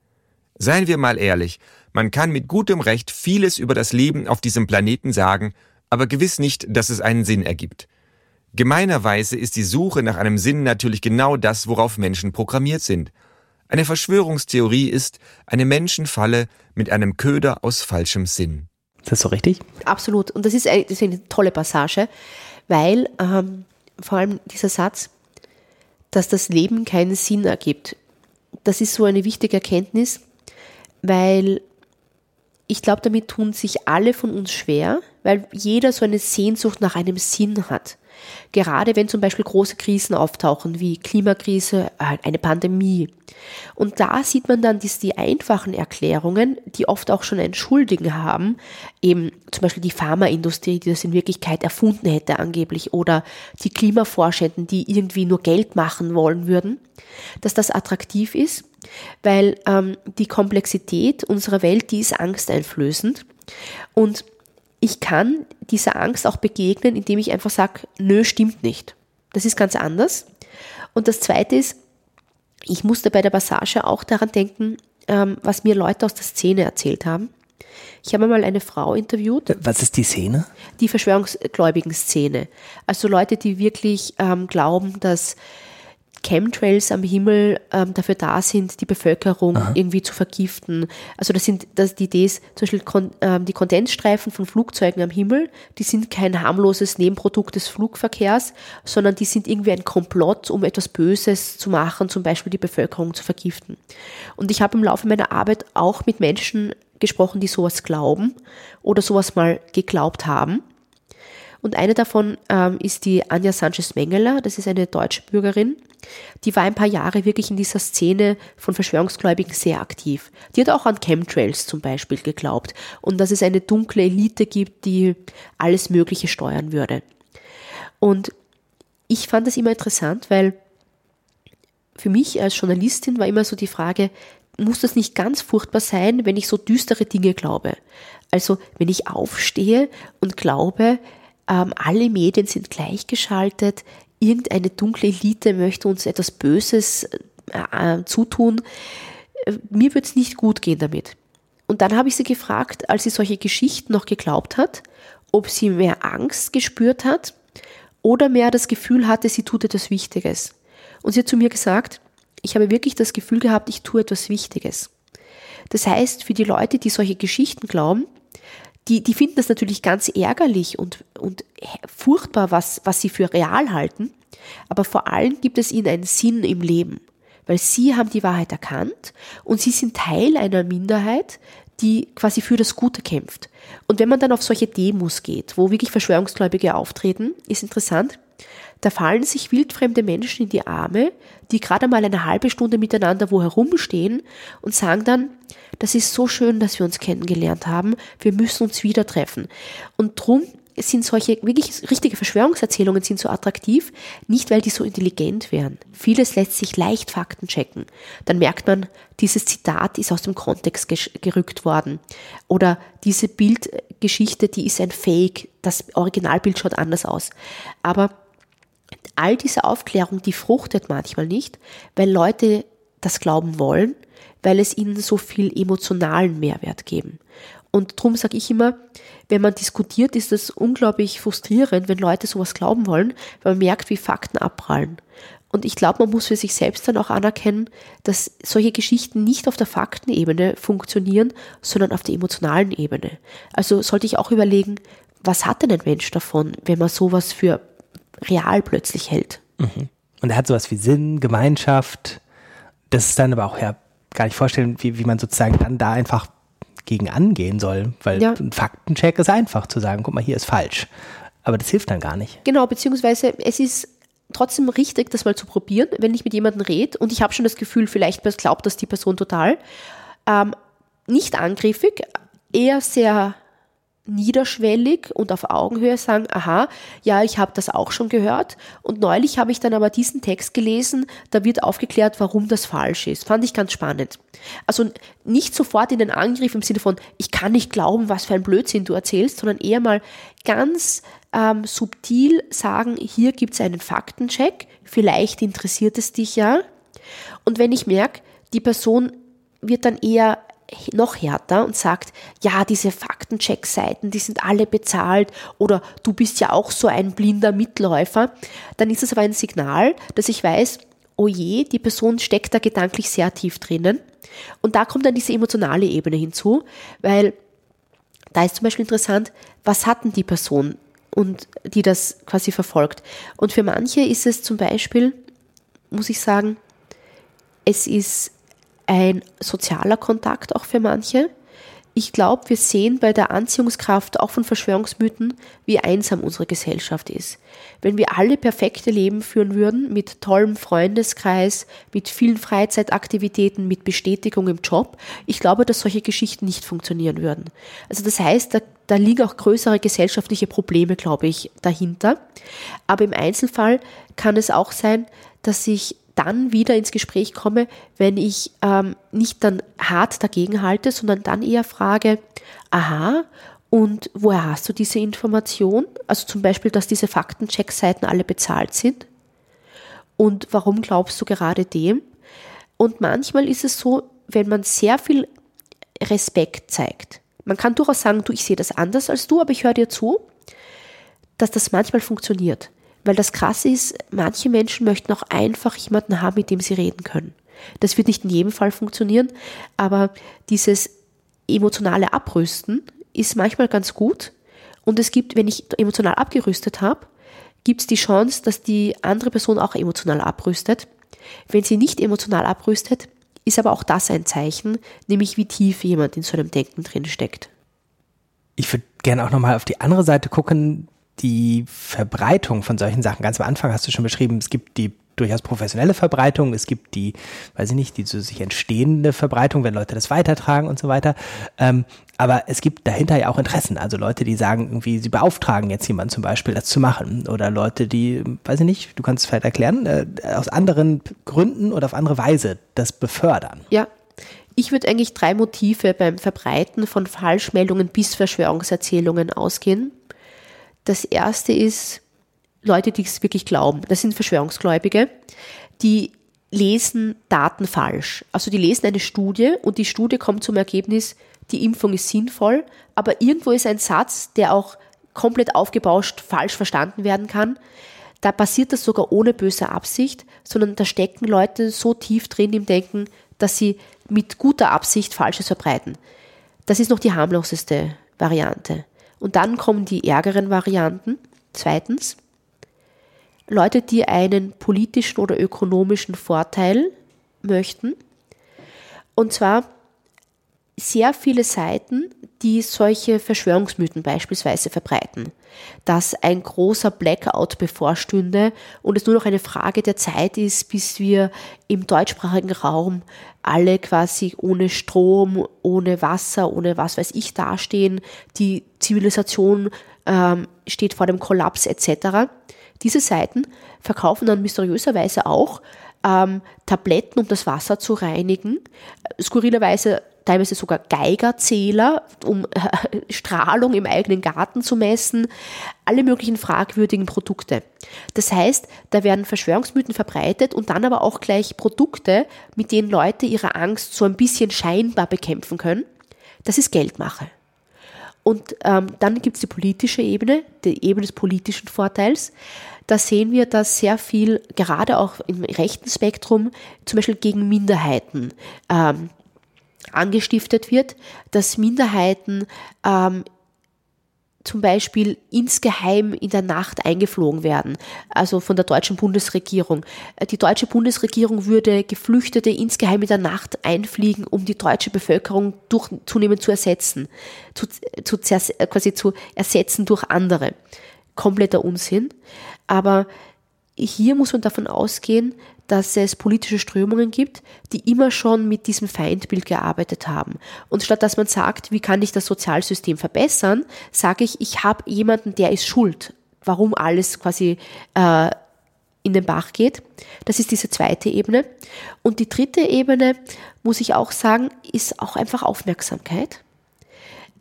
Speaker 5: Seien wir mal ehrlich, man kann mit gutem Recht vieles über das Leben auf diesem Planeten sagen, aber gewiss nicht, dass es einen Sinn ergibt. Gemeinerweise ist die Suche nach einem Sinn natürlich genau das, worauf Menschen programmiert sind. Eine Verschwörungstheorie ist eine Menschenfalle mit einem Köder aus falschem Sinn.
Speaker 2: Ist das so richtig?
Speaker 3: Absolut. Und das ist, eine, das ist eine tolle Passage, weil ähm, vor allem dieser Satz, dass das Leben keinen Sinn ergibt, das ist so eine wichtige Erkenntnis, weil ich glaube, damit tun sich alle von uns schwer, weil jeder so eine Sehnsucht nach einem Sinn hat. Gerade wenn zum Beispiel große Krisen auftauchen, wie Klimakrise, äh, eine Pandemie. Und da sieht man dann dass die einfachen Erklärungen, die oft auch schon einen Schuldigen haben, eben zum Beispiel die Pharmaindustrie, die das in Wirklichkeit erfunden hätte angeblich, oder die Klimaforschenden, die irgendwie nur Geld machen wollen würden, dass das attraktiv ist, weil ähm, die Komplexität unserer Welt, die ist angsteinflößend. Und ich kann dieser Angst auch begegnen, indem ich einfach sage, nö, stimmt nicht. Das ist ganz anders. Und das Zweite ist, ich musste bei der Passage auch daran denken, ähm, was mir Leute aus der Szene erzählt haben. Ich habe mal eine Frau interviewt.
Speaker 2: Was ist die Szene?
Speaker 3: Die Verschwörungsgläubigen Szene. Also Leute, die wirklich ähm, glauben, dass Chemtrails am Himmel ähm, dafür da sind, die Bevölkerung Aha. irgendwie zu vergiften. Also das sind das, die Idee ist, zum Beispiel kon, ähm, die Kondensstreifen von Flugzeugen am Himmel, die sind kein harmloses Nebenprodukt des Flugverkehrs, sondern die sind irgendwie ein Komplott, um etwas Böses zu machen, zum Beispiel die Bevölkerung zu vergiften. Und ich habe im Laufe meiner Arbeit auch mit Menschen gesprochen, die sowas glauben oder sowas mal geglaubt haben. Und eine davon ähm, ist die Anja Sanchez-Mengeler, das ist eine deutsche Bürgerin. Die war ein paar Jahre wirklich in dieser Szene von Verschwörungsgläubigen sehr aktiv. Die hat auch an Chemtrails zum Beispiel geglaubt und dass es eine dunkle Elite gibt, die alles Mögliche steuern würde. Und ich fand das immer interessant, weil für mich als Journalistin war immer so die Frage, muss das nicht ganz furchtbar sein, wenn ich so düstere Dinge glaube? Also wenn ich aufstehe und glaube, ähm, alle Medien sind gleichgeschaltet, irgendeine dunkle Elite möchte uns etwas Böses äh, äh zutun. Äh, mir wird es nicht gut gehen damit. Und dann habe ich sie gefragt, als sie solche Geschichten noch geglaubt hat, ob sie mehr Angst gespürt hat oder mehr das Gefühl hatte, sie tut etwas Wichtiges. Und sie hat zu mir gesagt, ich habe wirklich das Gefühl gehabt, ich tue etwas Wichtiges. Das heißt, für die Leute, die solche Geschichten glauben, die, die finden das natürlich ganz ärgerlich und, und furchtbar, was, was sie für real halten. Aber vor allem gibt es ihnen einen Sinn im Leben, weil sie haben die Wahrheit erkannt und sie sind Teil einer Minderheit, die quasi für das Gute kämpft. Und wenn man dann auf solche Demos geht, wo wirklich Verschwörungsgläubige auftreten, ist interessant, da fallen sich wildfremde Menschen in die Arme, die gerade mal eine halbe Stunde miteinander wo herumstehen und sagen dann, das ist so schön, dass wir uns kennengelernt haben, wir müssen uns wieder treffen. Und drum sind solche wirklich richtige Verschwörungserzählungen sind so attraktiv, nicht weil die so intelligent wären. Vieles lässt sich leicht Fakten checken. Dann merkt man, dieses Zitat ist aus dem Kontext gerückt worden. Oder diese Bildgeschichte, die ist ein Fake, das Originalbild schaut anders aus. Aber all diese Aufklärung, die fruchtet manchmal nicht, weil Leute das glauben wollen, weil es ihnen so viel emotionalen Mehrwert geben. Und darum sage ich immer, wenn man diskutiert, ist es unglaublich frustrierend, wenn Leute sowas glauben wollen, weil man merkt, wie Fakten abprallen. Und ich glaube, man muss für sich selbst dann auch anerkennen, dass solche Geschichten nicht auf der Faktenebene funktionieren, sondern auf der emotionalen Ebene. Also sollte ich auch überlegen, was hat denn ein Mensch davon, wenn man sowas für real plötzlich hält.
Speaker 2: Mhm. Und er hat sowas wie Sinn, Gemeinschaft. Das ist dann aber auch ja gar nicht vorstellen, wie, wie man sozusagen dann da einfach gegen angehen soll, weil ja. ein Faktencheck ist einfach zu sagen, guck mal, hier ist falsch. Aber das hilft dann gar nicht.
Speaker 3: Genau, beziehungsweise es ist trotzdem richtig, das mal zu probieren, wenn ich mit jemandem rede und ich habe schon das Gefühl, vielleicht glaubt das die Person total. Ähm, nicht angriffig, eher sehr niederschwellig und auf Augenhöhe sagen, aha, ja, ich habe das auch schon gehört. Und neulich habe ich dann aber diesen Text gelesen, da wird aufgeklärt, warum das falsch ist. Fand ich ganz spannend. Also nicht sofort in den Angriff im Sinne von, ich kann nicht glauben, was für ein Blödsinn du erzählst, sondern eher mal ganz ähm, subtil sagen, hier gibt es einen Faktencheck, vielleicht interessiert es dich ja. Und wenn ich merke, die Person wird dann eher noch härter und sagt, ja, diese Faktencheck-Seiten, die sind alle bezahlt oder du bist ja auch so ein blinder Mitläufer, dann ist es aber ein Signal, dass ich weiß, oh je, die Person steckt da gedanklich sehr tief drinnen. Und da kommt dann diese emotionale Ebene hinzu, weil da ist zum Beispiel interessant, was hat denn die Person und die das quasi verfolgt. Und für manche ist es zum Beispiel, muss ich sagen, es ist ein sozialer Kontakt auch für manche. Ich glaube, wir sehen bei der Anziehungskraft auch von Verschwörungsmythen, wie einsam unsere Gesellschaft ist. Wenn wir alle perfekte Leben führen würden, mit tollem Freundeskreis, mit vielen Freizeitaktivitäten, mit Bestätigung im Job, ich glaube, dass solche Geschichten nicht funktionieren würden. Also das heißt, da, da liegen auch größere gesellschaftliche Probleme, glaube ich, dahinter. Aber im Einzelfall kann es auch sein, dass sich dann wieder ins Gespräch komme, wenn ich ähm, nicht dann hart dagegen halte, sondern dann eher frage, aha, und woher hast du diese Information? Also zum Beispiel, dass diese Faktencheck-Seiten alle bezahlt sind. Und warum glaubst du gerade dem? Und manchmal ist es so, wenn man sehr viel Respekt zeigt. Man kann durchaus sagen, du, ich sehe das anders als du, aber ich höre dir zu, dass das manchmal funktioniert. Weil das Krasse ist, manche Menschen möchten auch einfach jemanden haben, mit dem sie reden können. Das wird nicht in jedem Fall funktionieren, aber dieses emotionale Abrüsten ist manchmal ganz gut. Und es gibt, wenn ich emotional abgerüstet habe, gibt es die Chance, dass die andere Person auch emotional abrüstet. Wenn sie nicht emotional abrüstet, ist aber auch das ein Zeichen, nämlich wie tief jemand in so einem Denken drin steckt.
Speaker 2: Ich würde gerne auch nochmal auf die andere Seite gucken, die Verbreitung von solchen Sachen. Ganz am Anfang hast du schon beschrieben, es gibt die durchaus professionelle Verbreitung, es gibt die, weiß ich nicht, die so sich entstehende Verbreitung, wenn Leute das weitertragen und so weiter. Ähm, aber es gibt dahinter ja auch Interessen, also Leute, die sagen, irgendwie, sie beauftragen jetzt jemanden zum Beispiel, das zu machen. Oder Leute, die, weiß ich nicht, du kannst es vielleicht erklären, äh, aus anderen Gründen oder auf andere Weise das befördern.
Speaker 3: Ja. Ich würde eigentlich drei Motive beim Verbreiten von Falschmeldungen bis Verschwörungserzählungen ausgehen. Das erste ist, Leute, die es wirklich glauben. Das sind Verschwörungsgläubige, die lesen Daten falsch. Also die lesen eine Studie und die Studie kommt zum Ergebnis, die Impfung ist sinnvoll, aber irgendwo ist ein Satz, der auch komplett aufgebauscht falsch verstanden werden kann. Da passiert das sogar ohne böse Absicht, sondern da stecken Leute so tief drin im Denken, dass sie mit guter Absicht Falsches verbreiten. Das ist noch die harmloseste Variante. Und dann kommen die ärgeren Varianten. Zweitens, Leute, die einen politischen oder ökonomischen Vorteil möchten. Und zwar sehr viele Seiten, die solche Verschwörungsmythen beispielsweise verbreiten, dass ein großer Blackout bevorstünde und es nur noch eine Frage der Zeit ist, bis wir im deutschsprachigen Raum alle quasi ohne Strom, ohne Wasser, ohne was weiß ich dastehen, die Zivilisation ähm, steht vor dem Kollaps etc. Diese Seiten verkaufen dann mysteriöserweise auch ähm, Tabletten, um das Wasser zu reinigen. Skurrilerweise teilweise sogar Geigerzähler, um äh, Strahlung im eigenen Garten zu messen, alle möglichen fragwürdigen Produkte. Das heißt, da werden Verschwörungsmythen verbreitet und dann aber auch gleich Produkte, mit denen Leute ihre Angst so ein bisschen scheinbar bekämpfen können. Das ist Geldmache. Und ähm, dann gibt es die politische Ebene, die Ebene des politischen Vorteils da sehen wir, dass sehr viel, gerade auch im rechten Spektrum, zum Beispiel gegen Minderheiten ähm, angestiftet wird, dass Minderheiten ähm, zum Beispiel insgeheim in der Nacht eingeflogen werden, also von der deutschen Bundesregierung. Die deutsche Bundesregierung würde Geflüchtete insgeheim in der Nacht einfliegen, um die deutsche Bevölkerung durch, zunehmend zu ersetzen, zu, zu, quasi zu ersetzen durch andere. Kompletter Unsinn. Aber hier muss man davon ausgehen, dass es politische Strömungen gibt, die immer schon mit diesem Feindbild gearbeitet haben. Und statt dass man sagt, wie kann ich das Sozialsystem verbessern, sage ich, ich habe jemanden, der ist schuld, warum alles quasi äh, in den Bach geht. Das ist diese zweite Ebene. Und die dritte Ebene, muss ich auch sagen, ist auch einfach Aufmerksamkeit.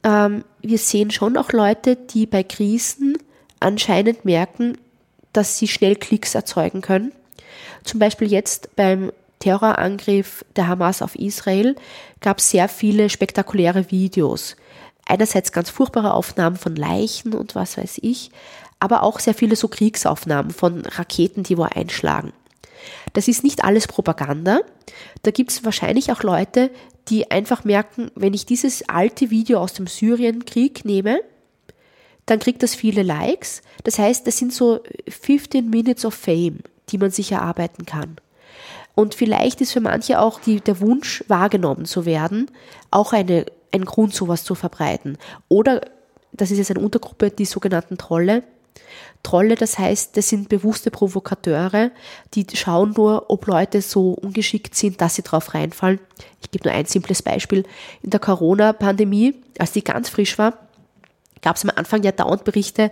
Speaker 3: Ähm, wir sehen schon auch Leute, die bei Krisen anscheinend merken, dass sie schnell Klicks erzeugen können. Zum Beispiel jetzt beim Terrorangriff der Hamas auf Israel gab es sehr viele spektakuläre Videos. Einerseits ganz furchtbare Aufnahmen von Leichen und was weiß ich, aber auch sehr viele so Kriegsaufnahmen von Raketen, die wo einschlagen. Das ist nicht alles Propaganda. Da gibt es wahrscheinlich auch Leute, die einfach merken, wenn ich dieses alte Video aus dem Syrienkrieg nehme dann kriegt das viele Likes. Das heißt, das sind so 15 Minutes of Fame, die man sich erarbeiten kann. Und vielleicht ist für manche auch die, der Wunsch, wahrgenommen zu werden, auch eine, ein Grund, sowas zu verbreiten. Oder, das ist jetzt eine Untergruppe, die sogenannten Trolle. Trolle, das heißt, das sind bewusste Provokateure, die schauen nur, ob Leute so ungeschickt sind, dass sie drauf reinfallen. Ich gebe nur ein simples Beispiel. In der Corona-Pandemie, als die ganz frisch war, gab es am Anfang ja dauernd Berichte,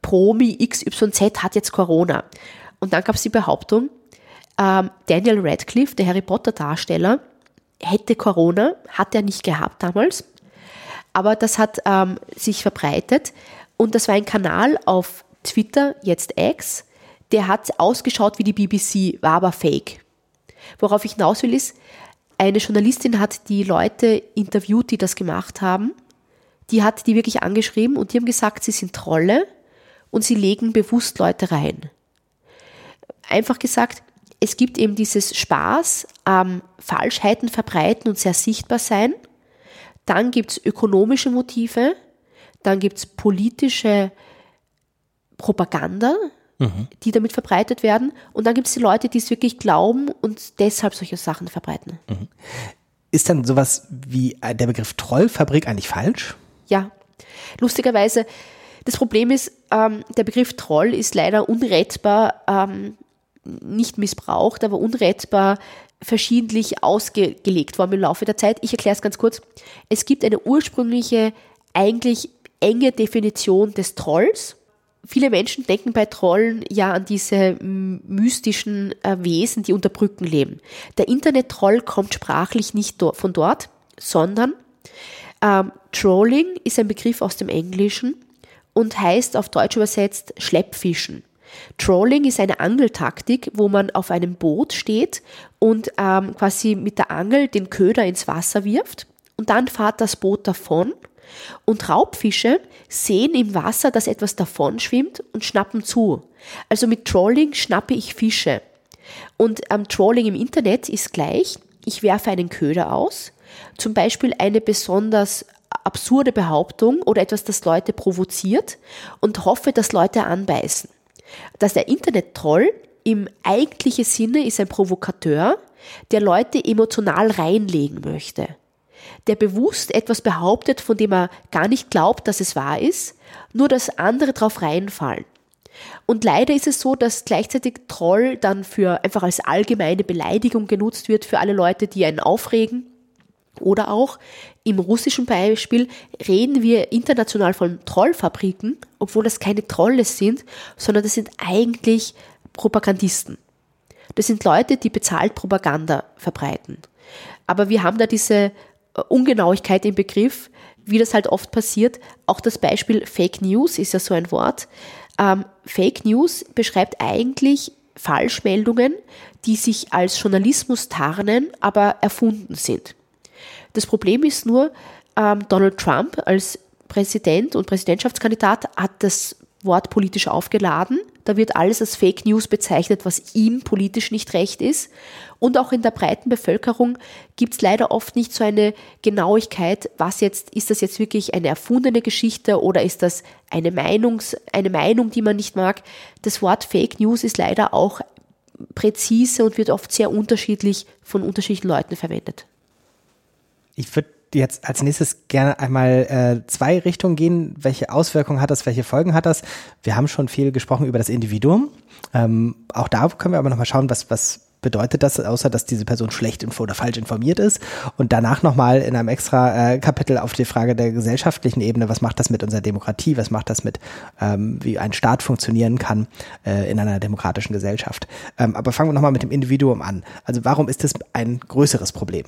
Speaker 3: Promi XYZ hat jetzt Corona. Und dann gab es die Behauptung, ähm, Daniel Radcliffe, der Harry Potter Darsteller, hätte Corona, hat er nicht gehabt damals, aber das hat ähm, sich verbreitet und das war ein Kanal auf Twitter, jetzt X, der hat ausgeschaut wie die BBC, war aber fake. Worauf ich hinaus will ist, eine Journalistin hat die Leute interviewt, die das gemacht haben die hat die wirklich angeschrieben und die haben gesagt, sie sind Trolle und sie legen bewusst Leute rein. Einfach gesagt, es gibt eben dieses Spaß am Falschheiten verbreiten und sehr sichtbar sein. Dann gibt es ökonomische Motive, dann gibt es politische Propaganda, mhm. die damit verbreitet werden. Und dann gibt es die Leute, die es wirklich glauben und deshalb solche Sachen verbreiten. Mhm.
Speaker 2: Ist dann sowas wie äh, der Begriff Trollfabrik eigentlich falsch?
Speaker 3: Ja, lustigerweise. Das Problem ist, ähm, der Begriff Troll ist leider unrettbar, ähm, nicht missbraucht, aber unrettbar verschiedentlich ausgelegt worden im Laufe der Zeit. Ich erkläre es ganz kurz. Es gibt eine ursprüngliche, eigentlich enge Definition des Trolls Viele Menschen denken bei Trollen ja an diese mystischen äh, Wesen, die unter Brücken leben. Der Internet-Troll kommt sprachlich nicht von dort, sondern ähm, Trolling ist ein Begriff aus dem Englischen und heißt auf Deutsch übersetzt Schleppfischen. Trolling ist eine Angeltaktik, wo man auf einem Boot steht und ähm, quasi mit der Angel den Köder ins Wasser wirft und dann fahrt das Boot davon und Raubfische sehen im Wasser, dass etwas davon schwimmt und schnappen zu. Also mit Trolling schnappe ich Fische. Und ähm, Trolling im Internet ist gleich, ich werfe einen Köder aus, zum Beispiel eine besonders absurde Behauptung oder etwas, das Leute provoziert und hoffe, dass Leute anbeißen. Dass der Internet-Troll im eigentlichen Sinne ist ein Provokateur, der Leute emotional reinlegen möchte der bewusst etwas behauptet, von dem er gar nicht glaubt, dass es wahr ist, nur dass andere drauf reinfallen. Und leider ist es so, dass gleichzeitig Troll dann für einfach als allgemeine Beleidigung genutzt wird für alle Leute, die einen aufregen. Oder auch im russischen Beispiel reden wir international von Trollfabriken, obwohl das keine Trolle sind, sondern das sind eigentlich Propagandisten. Das sind Leute, die bezahlt Propaganda verbreiten. Aber wir haben da diese Ungenauigkeit im Begriff, wie das halt oft passiert. Auch das Beispiel Fake News ist ja so ein Wort. Ähm, Fake News beschreibt eigentlich Falschmeldungen, die sich als Journalismus tarnen, aber erfunden sind. Das Problem ist nur, ähm, Donald Trump als Präsident und Präsidentschaftskandidat hat das Wort politisch aufgeladen. Da wird alles als Fake News bezeichnet, was ihm politisch nicht recht ist. Und auch in der breiten Bevölkerung gibt es leider oft nicht so eine Genauigkeit, was jetzt, ist das jetzt wirklich eine erfundene Geschichte oder ist das eine, Meinungs-, eine Meinung, die man nicht mag. Das Wort Fake News ist leider auch präzise und wird oft sehr unterschiedlich von unterschiedlichen Leuten verwendet.
Speaker 2: Ich würde jetzt als nächstes gerne einmal äh, zwei Richtungen gehen. Welche Auswirkungen hat das, welche Folgen hat das? Wir haben schon viel gesprochen über das Individuum. Ähm, auch da können wir aber nochmal schauen, was, was bedeutet das, außer dass diese Person schlecht oder falsch informiert ist. Und danach nochmal in einem extra äh, Kapitel auf die Frage der gesellschaftlichen Ebene, was macht das mit unserer Demokratie, was macht das mit, ähm, wie ein Staat funktionieren kann äh, in einer demokratischen Gesellschaft. Ähm, aber fangen wir nochmal mit dem Individuum an. Also warum ist das ein größeres Problem?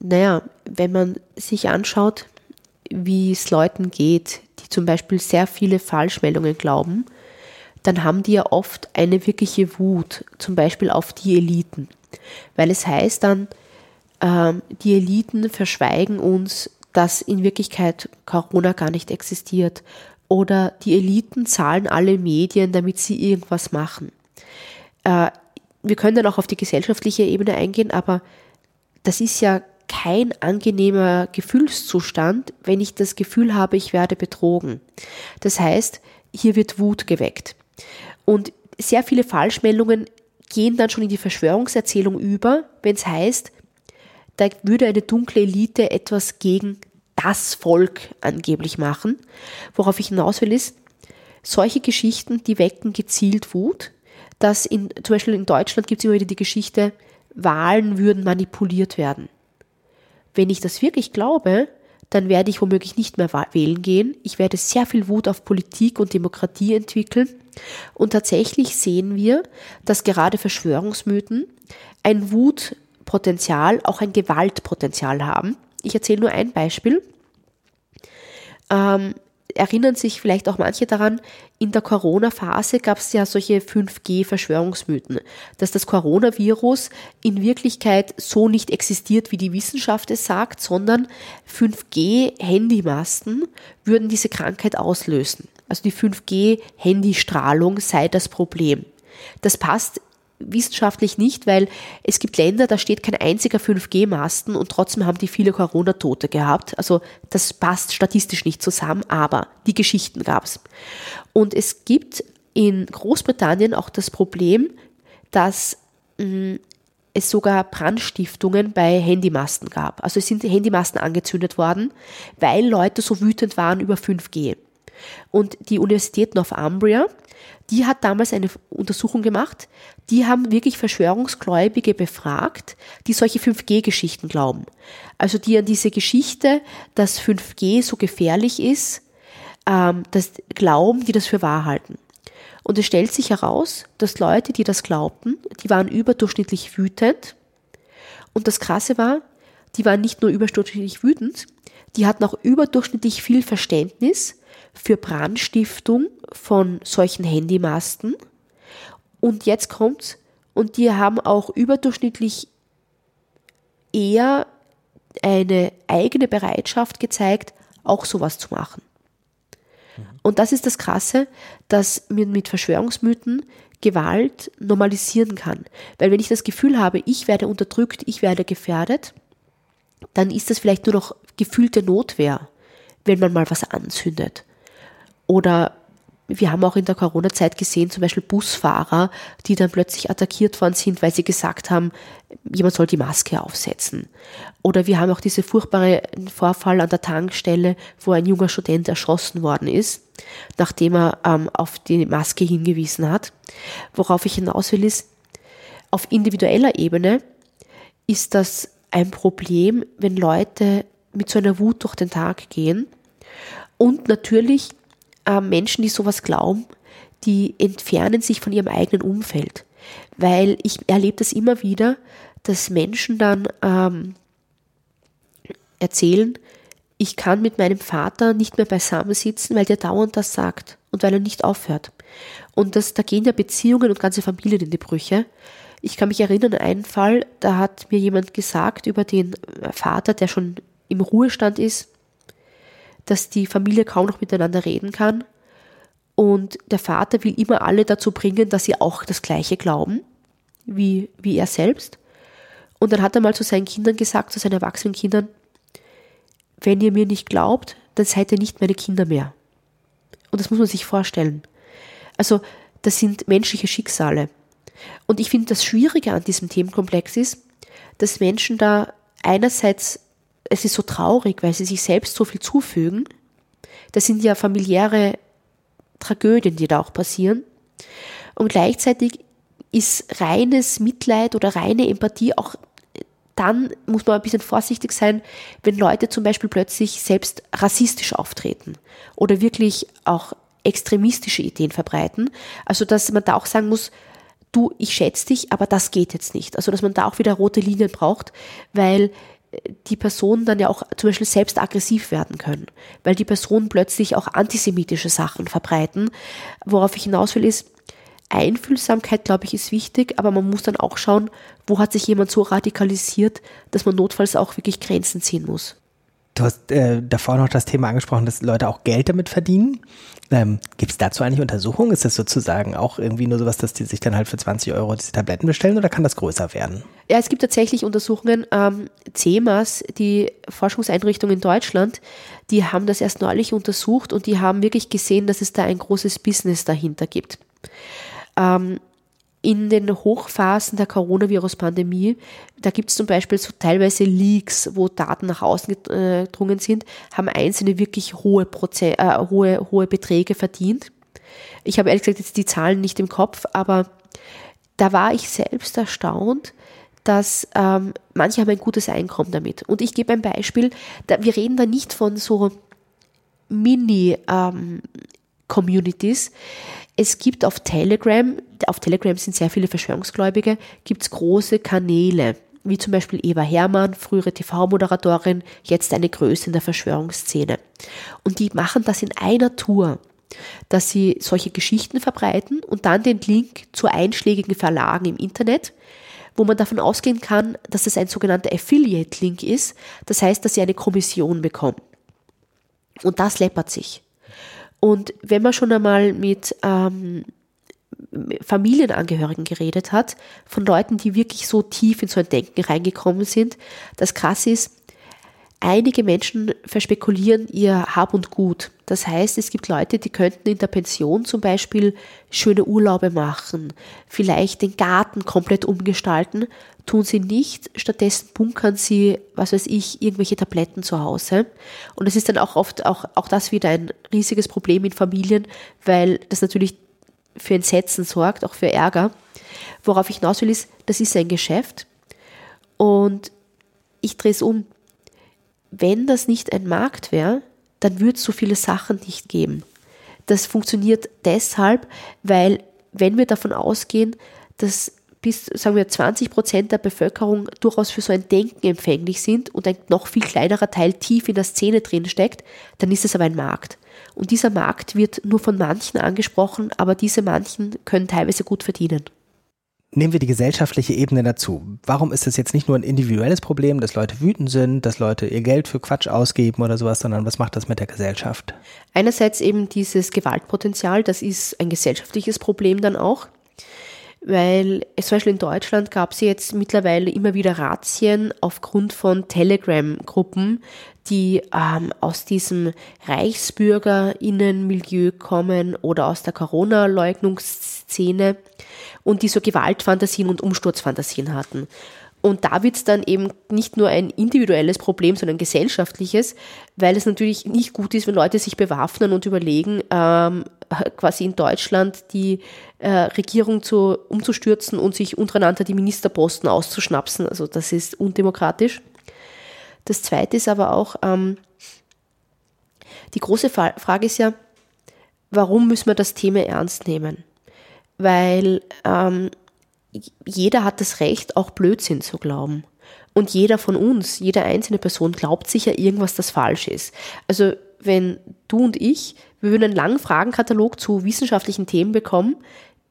Speaker 3: Naja, wenn man sich anschaut, wie es Leuten geht, die zum Beispiel sehr viele Falschmeldungen glauben, dann haben die ja oft eine wirkliche Wut, zum Beispiel auf die Eliten. Weil es heißt dann, ähm, die Eliten verschweigen uns, dass in Wirklichkeit Corona gar nicht existiert. Oder die Eliten zahlen alle Medien, damit sie irgendwas machen. Äh, wir können dann auch auf die gesellschaftliche Ebene eingehen, aber das ist ja kein angenehmer Gefühlszustand, wenn ich das Gefühl habe, ich werde betrogen. Das heißt, hier wird Wut geweckt. Und sehr viele Falschmeldungen gehen dann schon in die Verschwörungserzählung über, wenn es heißt, da würde eine dunkle Elite etwas gegen das Volk angeblich machen. Worauf ich hinaus will ist, solche Geschichten, die wecken gezielt Wut. Dass in, zum Beispiel in Deutschland gibt es immer wieder die Geschichte, Wahlen würden manipuliert werden. Wenn ich das wirklich glaube, dann werde ich womöglich nicht mehr wählen gehen. Ich werde sehr viel Wut auf Politik und Demokratie entwickeln. Und tatsächlich sehen wir, dass gerade Verschwörungsmythen ein Wutpotenzial, auch ein Gewaltpotenzial haben. Ich erzähle nur ein Beispiel. Ähm, erinnern sich vielleicht auch manche daran, in der Corona-Phase gab es ja solche 5G-Verschwörungsmythen, dass das Coronavirus in Wirklichkeit so nicht existiert, wie die Wissenschaft es sagt, sondern 5G-Handymasten würden diese Krankheit auslösen. Also die 5G-Handystrahlung sei das Problem. Das passt wissenschaftlich nicht, weil es gibt Länder, da steht kein einziger 5G-Masten und trotzdem haben die viele Corona-Tote gehabt. Also das passt statistisch nicht zusammen, aber die Geschichten gab es. Und es gibt in Großbritannien auch das Problem, dass mh, mm, es sogar Brandstiftungen bei Handymasten gab. Also es sind Handymasten angezündet worden, weil Leute so wütend waren über 5G. Und die Universität Northumbria, die hat damals eine Untersuchung gemacht, die haben wirklich Verschwörungsgläubige befragt, die solche 5G-Geschichten glauben. Also die an diese Geschichte, dass 5G so gefährlich ist, ähm, das glauben, die das für wahr halten. Und es stellt sich heraus, dass Leute, die das glaubten, die waren überdurchschnittlich wütend. Und das Krasse war, die waren nicht nur überdurchschnittlich wütend, die hatten auch überdurchschnittlich viel Verständnis für Brandstiftung von solchen Handymasten. Und jetzt kommt's, und die haben auch überdurchschnittlich eher eine eigene Bereitschaft gezeigt, auch sowas zu machen. Und das ist das Krasse, dass man mit Verschwörungsmythen Gewalt normalisieren kann. Weil wenn ich das Gefühl habe, ich werde unterdrückt, ich werde gefährdet, dann ist das vielleicht nur noch gefühlte Notwehr, wenn man mal was anzündet. Oder wir haben auch in der Corona-Zeit gesehen, zum Beispiel Busfahrer, die dann plötzlich attackiert worden sind, weil sie gesagt haben, jemand soll die Maske aufsetzen. Oder wir haben auch diese furchtbare Vorfall an der Tankstelle, wo ein junger Student erschossen worden ist, nachdem er ähm, auf die Maske hingewiesen hat. Worauf ich hinaus will, ist, auf individueller Ebene ist das ein Problem, wenn Leute mit so einer Wut durch den Tag gehen. Und natürlich äh, Menschen, die sowas glauben, die entfernen sich von ihrem eigenen Umfeld. Weil ich erlebe das immer wieder, dass Menschen dann ähm, erzählen, ich kann mit meinem Vater nicht mehr beisammen sitzen, weil der dauernd das sagt und weil er nicht aufhört. Und das, da gehen ja Beziehungen und ganze Familien in die Brüche. Ich kann mich erinnern an einen Fall, da hat mir jemand gesagt über den Vater, der schon im Ruhestand ist, dass die Familie kaum noch miteinander reden kann. Und der Vater will immer alle dazu bringen, dass sie auch das Gleiche glauben, wie, wie er selbst. Und dann hat er mal zu seinen Kindern gesagt, zu seinen erwachsenen Kindern, wenn ihr mir nicht glaubt, dann seid ihr nicht meine Kinder mehr. Und das muss man sich vorstellen. Also, das sind menschliche Schicksale. Und ich finde, das Schwierige an diesem Themenkomplex ist, dass Menschen da einerseits es ist so traurig, weil sie sich selbst so viel zufügen. Das sind ja familiäre Tragödien, die da auch passieren. Und gleichzeitig ist reines Mitleid oder reine Empathie auch dann muss man ein bisschen vorsichtig sein, wenn Leute zum Beispiel plötzlich selbst rassistisch auftreten oder wirklich auch extremistische Ideen verbreiten. Also, dass man da auch sagen muss, du, ich schätze dich, aber das geht jetzt nicht. Also, dass man da auch wieder rote Linien braucht, weil die Personen dann ja auch zum Beispiel selbst aggressiv werden können, weil die Personen plötzlich auch antisemitische Sachen verbreiten. Worauf ich hinaus will, ist, Einfühlsamkeit, glaube ich, ist wichtig, aber man muss dann auch schauen, wo hat sich jemand so radikalisiert, dass man notfalls auch wirklich Grenzen ziehen muss.
Speaker 2: Du hast äh, davor noch das Thema angesprochen, dass Leute auch Geld damit verdienen. Ähm, Gibt es dazu eigentlich Untersuchungen? Ist das sozusagen auch irgendwie nur sowas, dass die sich dann halt für 20 Euro diese Tabletten bestellen oder kann das größer werden?
Speaker 3: Ja, es gibt tatsächlich Untersuchungen. Ähm, CEMAS, die Forschungseinrichtung in Deutschland, die haben das erst neulich untersucht und die haben wirklich gesehen, dass es da ein großes Business dahinter gibt. Ähm, in den Hochphasen der Coronavirus-Pandemie, da gibt es zum Beispiel so teilweise Leaks, wo Daten nach außen gedrungen sind, haben Einzelne wirklich hohe, Proze äh, hohe, hohe Beträge verdient. Ich habe ehrlich gesagt jetzt die Zahlen nicht im Kopf, aber da war ich selbst erstaunt, dass ähm, manche haben ein gutes Einkommen damit. Und ich gebe ein Beispiel, da, wir reden da nicht von so Mini-Communities. Ähm, es gibt auf Telegram, auf Telegram sind sehr viele Verschwörungsgläubige, gibt es große Kanäle, wie zum Beispiel Eva Hermann, frühere TV-Moderatorin, jetzt eine Größe in der Verschwörungsszene. Und die machen das in einer Tour, dass sie solche Geschichten verbreiten und dann den Link zu einschlägigen Verlagen im Internet, wo man davon ausgehen kann, dass es ein sogenannter Affiliate-Link ist. Das heißt, dass sie eine Kommission bekommen. Und das läppert sich. Und wenn man schon einmal mit ähm, Familienangehörigen geredet hat, von Leuten, die wirklich so tief in so ein Denken reingekommen sind, das krass ist, einige Menschen verspekulieren ihr Hab und Gut. Das heißt, es gibt Leute, die könnten in der Pension zum Beispiel schöne Urlaube machen, vielleicht den Garten komplett umgestalten, tun sie nicht, stattdessen bunkern sie, was weiß ich, irgendwelche Tabletten zu Hause. Und es ist dann auch oft auch, auch das wieder ein riesiges Problem in Familien, weil das natürlich für Entsetzen sorgt, auch für Ärger. Worauf ich hinaus will, ist, das ist ein Geschäft. Und ich drehe es um. Wenn das nicht ein Markt wäre, dann würde es so viele Sachen nicht geben. Das funktioniert deshalb, weil wenn wir davon ausgehen, dass bis, sagen wir, 20 Prozent der Bevölkerung durchaus für so ein Denken empfänglich sind und ein noch viel kleinerer Teil tief in der Szene drin steckt, dann ist es aber ein Markt. Und dieser Markt wird nur von manchen angesprochen, aber diese manchen können teilweise gut verdienen.
Speaker 2: Nehmen wir die gesellschaftliche Ebene dazu. Warum ist es jetzt nicht nur ein individuelles Problem, dass Leute wütend sind, dass Leute ihr Geld für Quatsch ausgeben oder sowas, sondern was macht das mit der Gesellschaft?
Speaker 3: Einerseits eben dieses Gewaltpotenzial, das ist ein gesellschaftliches Problem dann auch weil zum Beispiel in Deutschland gab es jetzt mittlerweile immer wieder Razzien aufgrund von Telegram-Gruppen, die ähm, aus diesem Reichsbürgerinnenmilieu kommen oder aus der Corona-Leugnungsszene und die so Gewaltfantasien und Umsturzfantasien hatten. Und da wird es dann eben nicht nur ein individuelles Problem, sondern ein gesellschaftliches, weil es natürlich nicht gut ist, wenn Leute sich bewaffnen und überlegen, ähm, quasi in Deutschland die äh, Regierung zu, umzustürzen und sich untereinander die Ministerposten auszuschnapsen. Also das ist undemokratisch. Das Zweite ist aber auch, ähm, die große Frage ist ja, warum müssen wir das Thema ernst nehmen? Weil ähm, jeder hat das Recht, auch Blödsinn zu glauben. Und jeder von uns, jede einzelne Person glaubt sicher irgendwas, das falsch ist. Also wenn du und ich, wir würden einen langen Fragenkatalog zu wissenschaftlichen Themen bekommen,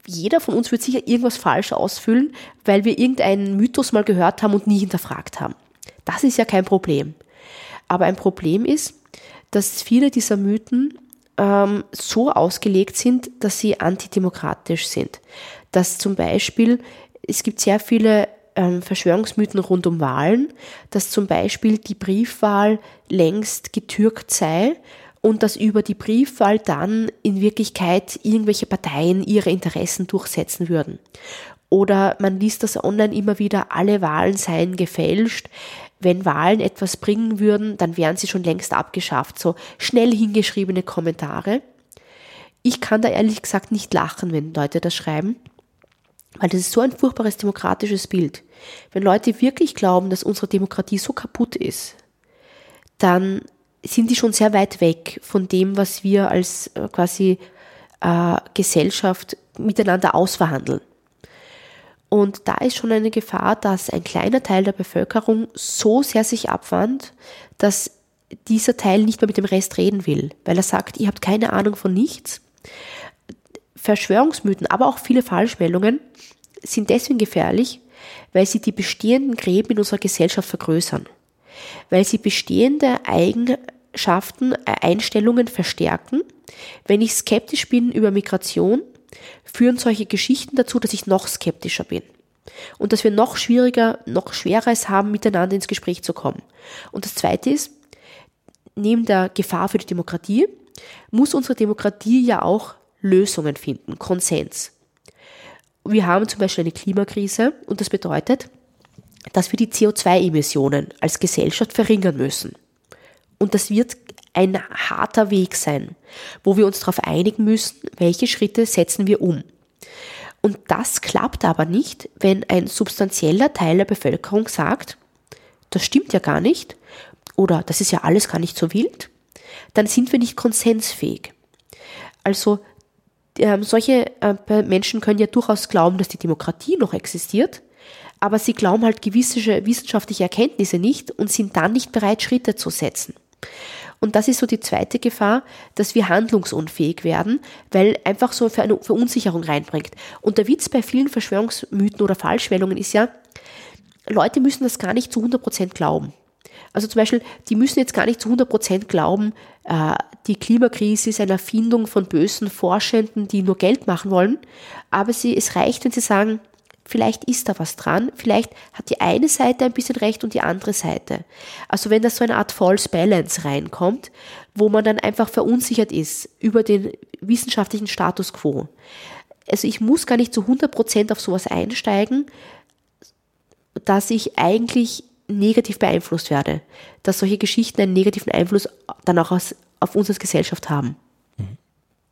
Speaker 3: jeder von uns wird sicher irgendwas falsch ausfüllen, weil wir irgendeinen Mythos mal gehört haben und nie hinterfragt haben. Das ist ja kein Problem. Aber ein Problem ist, dass viele dieser Mythen ähm, so ausgelegt sind, dass sie antidemokratisch sind dass zum Beispiel, es gibt sehr viele ähm, Verschwörungsmythen rund um Wahlen, dass zum Beispiel die Briefwahl längst getürkt sei und dass über die Briefwahl dann in Wirklichkeit irgendwelche Parteien ihre Interessen durchsetzen würden. Oder man liest das online immer wieder, alle Wahlen seien gefälscht. Wenn Wahlen etwas bringen würden, dann wären sie schon längst abgeschafft. So schnell hingeschriebene Kommentare. Ich kann da ehrlich gesagt nicht lachen, wenn Leute das schreiben. Weil das ist so ein furchtbares demokratisches Bild. Wenn Leute wirklich glauben, dass unsere Demokratie so kaputt ist, dann sind die schon sehr weit weg von dem, was wir als äh, quasi äh, Gesellschaft miteinander ausverhandeln. Und da ist schon eine Gefahr, dass ein kleiner Teil der Bevölkerung so sehr sich abwandt, dass dieser Teil nicht mehr mit dem Rest reden will, weil er sagt, ihr habt keine Ahnung von nichts. Verschwörungsmythen, aber auch viele Falschmeldungen sind deswegen gefährlich, weil sie die bestehenden Gräben in unserer Gesellschaft vergrößern, weil sie bestehende Eigenschaften, Einstellungen verstärken. Wenn ich skeptisch bin über Migration, führen solche Geschichten dazu, dass ich noch skeptischer bin und dass wir noch schwieriger, noch schwerer es haben, miteinander ins Gespräch zu kommen. Und das Zweite ist, neben der Gefahr für die Demokratie muss unsere Demokratie ja auch Lösungen finden, Konsens. Wir haben zum Beispiel eine Klimakrise und das bedeutet, dass wir die CO2-Emissionen als Gesellschaft verringern müssen. Und das wird ein harter Weg sein, wo wir uns darauf einigen müssen, welche Schritte setzen wir um. Und das klappt aber nicht, wenn ein substanzieller Teil der Bevölkerung sagt, das stimmt ja gar nicht oder das ist ja alles gar nicht so wild, dann sind wir nicht konsensfähig. Also äh, solche äh, Menschen können ja durchaus glauben, dass die Demokratie noch existiert, aber sie glauben halt gewisse wissenschaftliche Erkenntnisse nicht und sind dann nicht bereit, Schritte zu setzen. Und das ist so die zweite Gefahr, dass wir handlungsunfähig werden, weil einfach so für eine Verunsicherung reinbringt. Und der Witz bei vielen Verschwörungsmythen oder Falschmeldungen ist ja, Leute müssen das gar nicht zu 100% glauben. Also zum Beispiel, die müssen jetzt gar nicht zu 100 Prozent glauben, äh, die Klimakrise ist eine Erfindung von bösen Forschenden, die nur Geld machen wollen. Aber sie, es reicht, wenn sie sagen, vielleicht ist da was dran, vielleicht hat die eine Seite ein bisschen recht und die andere Seite. Also wenn da so eine Art False Balance reinkommt, wo man dann einfach verunsichert ist über den wissenschaftlichen Status quo. Also ich muss gar nicht zu 100 Prozent auf sowas einsteigen, dass ich eigentlich negativ beeinflusst werde, dass solche Geschichten einen negativen Einfluss dann auch auf uns als Gesellschaft haben.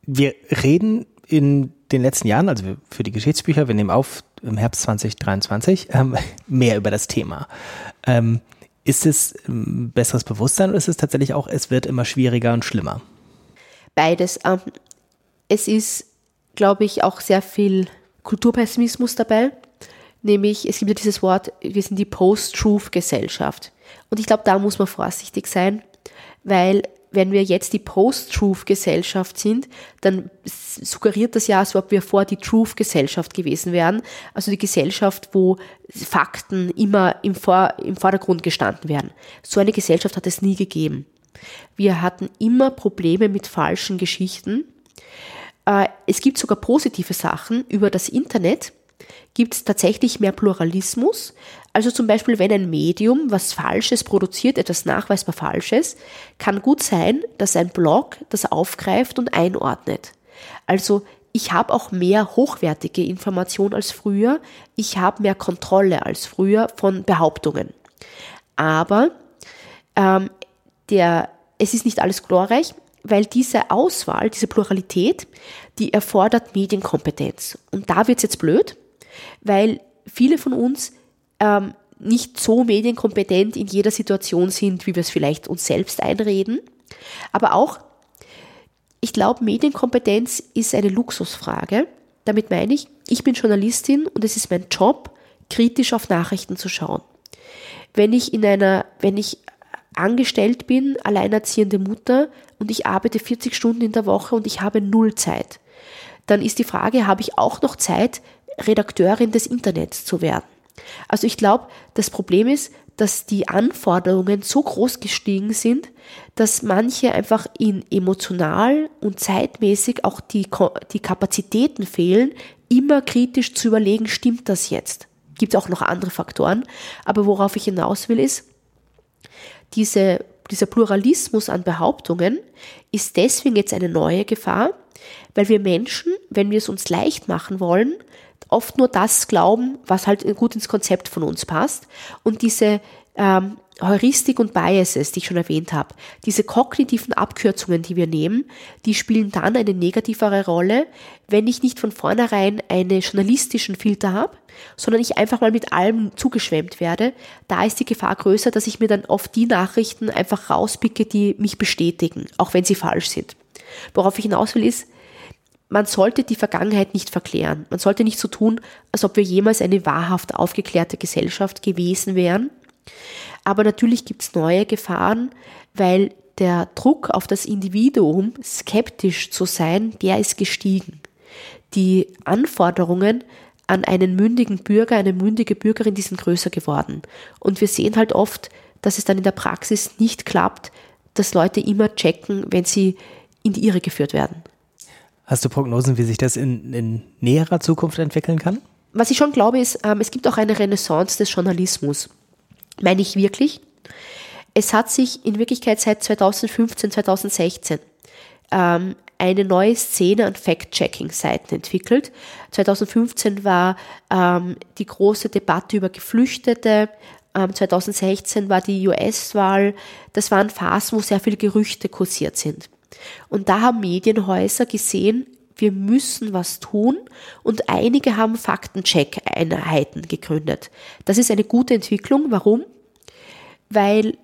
Speaker 2: Wir reden in den letzten Jahren, also für die Geschichtsbücher, wir nehmen auf im Herbst 2023, ähm, [laughs] mehr über das Thema. Ähm, ist es ein besseres Bewusstsein oder ist es tatsächlich auch, es wird immer schwieriger und schlimmer?
Speaker 3: Beides. Ähm, es ist, glaube ich, auch sehr viel Kulturpessimismus dabei. Nämlich, es gibt ja dieses Wort, wir sind die Post-Truth-Gesellschaft. Und ich glaube, da muss man vorsichtig sein, weil wenn wir jetzt die Post-Truth-Gesellschaft sind, dann suggeriert das ja, als ob wir vor die Truth-Gesellschaft gewesen wären. Also die Gesellschaft, wo Fakten immer im, vor, im Vordergrund gestanden werden. So eine Gesellschaft hat es nie gegeben. Wir hatten immer Probleme mit falschen Geschichten. Äh, es gibt sogar positive Sachen über das Internet, gibt es tatsächlich mehr Pluralismus. Also zum Beispiel, wenn ein Medium was Falsches produziert, etwas nachweisbar Falsches, kann gut sein, dass ein Blog das aufgreift und einordnet. Also ich habe auch mehr hochwertige Information als früher, ich habe mehr Kontrolle als früher von Behauptungen. Aber ähm, der, es ist nicht alles glorreich, weil diese Auswahl, diese Pluralität, die erfordert Medienkompetenz. Und da wird es jetzt blöd, weil viele von uns ähm, nicht so medienkompetent in jeder Situation sind, wie wir es vielleicht uns selbst einreden. Aber auch, ich glaube, Medienkompetenz ist eine Luxusfrage. Damit meine ich, ich bin Journalistin und es ist mein Job, kritisch auf Nachrichten zu schauen. Wenn ich in einer, wenn ich angestellt bin, alleinerziehende Mutter und ich arbeite 40 Stunden in der Woche und ich habe null Zeit, dann ist die Frage, habe ich auch noch Zeit, Redakteurin des Internets zu werden. Also ich glaube, das Problem ist, dass die Anforderungen so groß gestiegen sind, dass manche einfach in emotional und zeitmäßig auch die, die Kapazitäten fehlen, immer kritisch zu überlegen, stimmt das jetzt? Gibt es auch noch andere Faktoren. Aber worauf ich hinaus will, ist, diese, dieser Pluralismus an Behauptungen ist deswegen jetzt eine neue Gefahr, weil wir Menschen, wenn wir es uns leicht machen wollen, oft nur das glauben, was halt gut ins Konzept von uns passt. Und diese ähm, Heuristik und Biases, die ich schon erwähnt habe, diese kognitiven Abkürzungen, die wir nehmen, die spielen dann eine negativere Rolle, wenn ich nicht von vornherein einen journalistischen Filter habe, sondern ich einfach mal mit allem zugeschwemmt werde. Da ist die Gefahr größer, dass ich mir dann oft die Nachrichten einfach rauspicke, die mich bestätigen, auch wenn sie falsch sind. Worauf ich hinaus will, ist, man sollte die Vergangenheit nicht verklären. Man sollte nicht so tun, als ob wir jemals eine wahrhaft aufgeklärte Gesellschaft gewesen wären. Aber natürlich gibt es neue Gefahren, weil der Druck auf das Individuum, skeptisch zu sein, der ist gestiegen. Die Anforderungen an einen mündigen Bürger, eine mündige Bürgerin, die sind größer geworden. Und wir sehen halt oft, dass es dann in der Praxis nicht klappt, dass Leute immer checken, wenn sie in die Irre geführt werden.
Speaker 2: Hast du Prognosen, wie sich das in, in näherer Zukunft entwickeln kann?
Speaker 3: Was ich schon glaube, ist, ähm, es gibt auch eine Renaissance des Journalismus. Meine ich wirklich? Es hat sich in Wirklichkeit seit 2015, 2016 ähm, eine neue Szene an Fact-Checking-Seiten entwickelt. 2015 war ähm, die große Debatte über Geflüchtete. 2016 ähm, war die US-Wahl. Das waren Phasen, wo sehr viele Gerüchte kursiert sind. Und da haben Medienhäuser gesehen, wir müssen was tun und einige haben Faktencheck-Einheiten gegründet. Das ist eine gute Entwicklung. Warum? Weil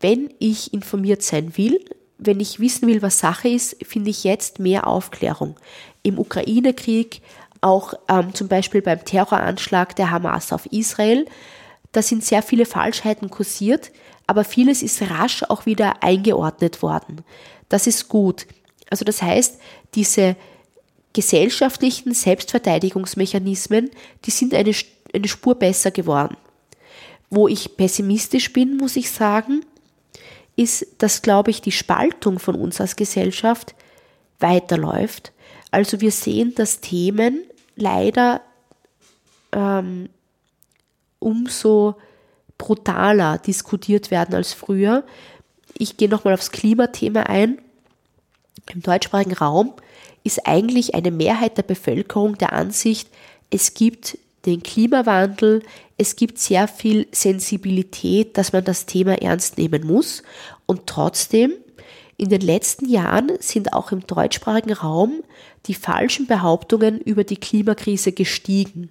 Speaker 3: wenn ich informiert sein will, wenn ich wissen will, was Sache ist, finde ich jetzt mehr Aufklärung. Im Ukraine-Krieg, auch ähm, zum Beispiel beim Terroranschlag der Hamas auf Israel, da sind sehr viele Falschheiten kursiert, aber vieles ist rasch auch wieder eingeordnet worden. Das ist gut. Also das heißt, diese gesellschaftlichen Selbstverteidigungsmechanismen, die sind eine, eine Spur besser geworden. wo ich pessimistisch bin, muss ich sagen, ist, dass, glaube ich, die Spaltung von uns als Gesellschaft weiterläuft. Also wir sehen, dass Themen leider ähm, umso brutaler diskutiert werden als früher. Ich gehe nochmal aufs Klimathema ein. Im deutschsprachigen Raum ist eigentlich eine Mehrheit der Bevölkerung der Ansicht, es gibt den Klimawandel, es gibt sehr viel Sensibilität, dass man das Thema ernst nehmen muss. Und trotzdem, in den letzten Jahren sind auch im deutschsprachigen Raum die falschen Behauptungen über die Klimakrise gestiegen.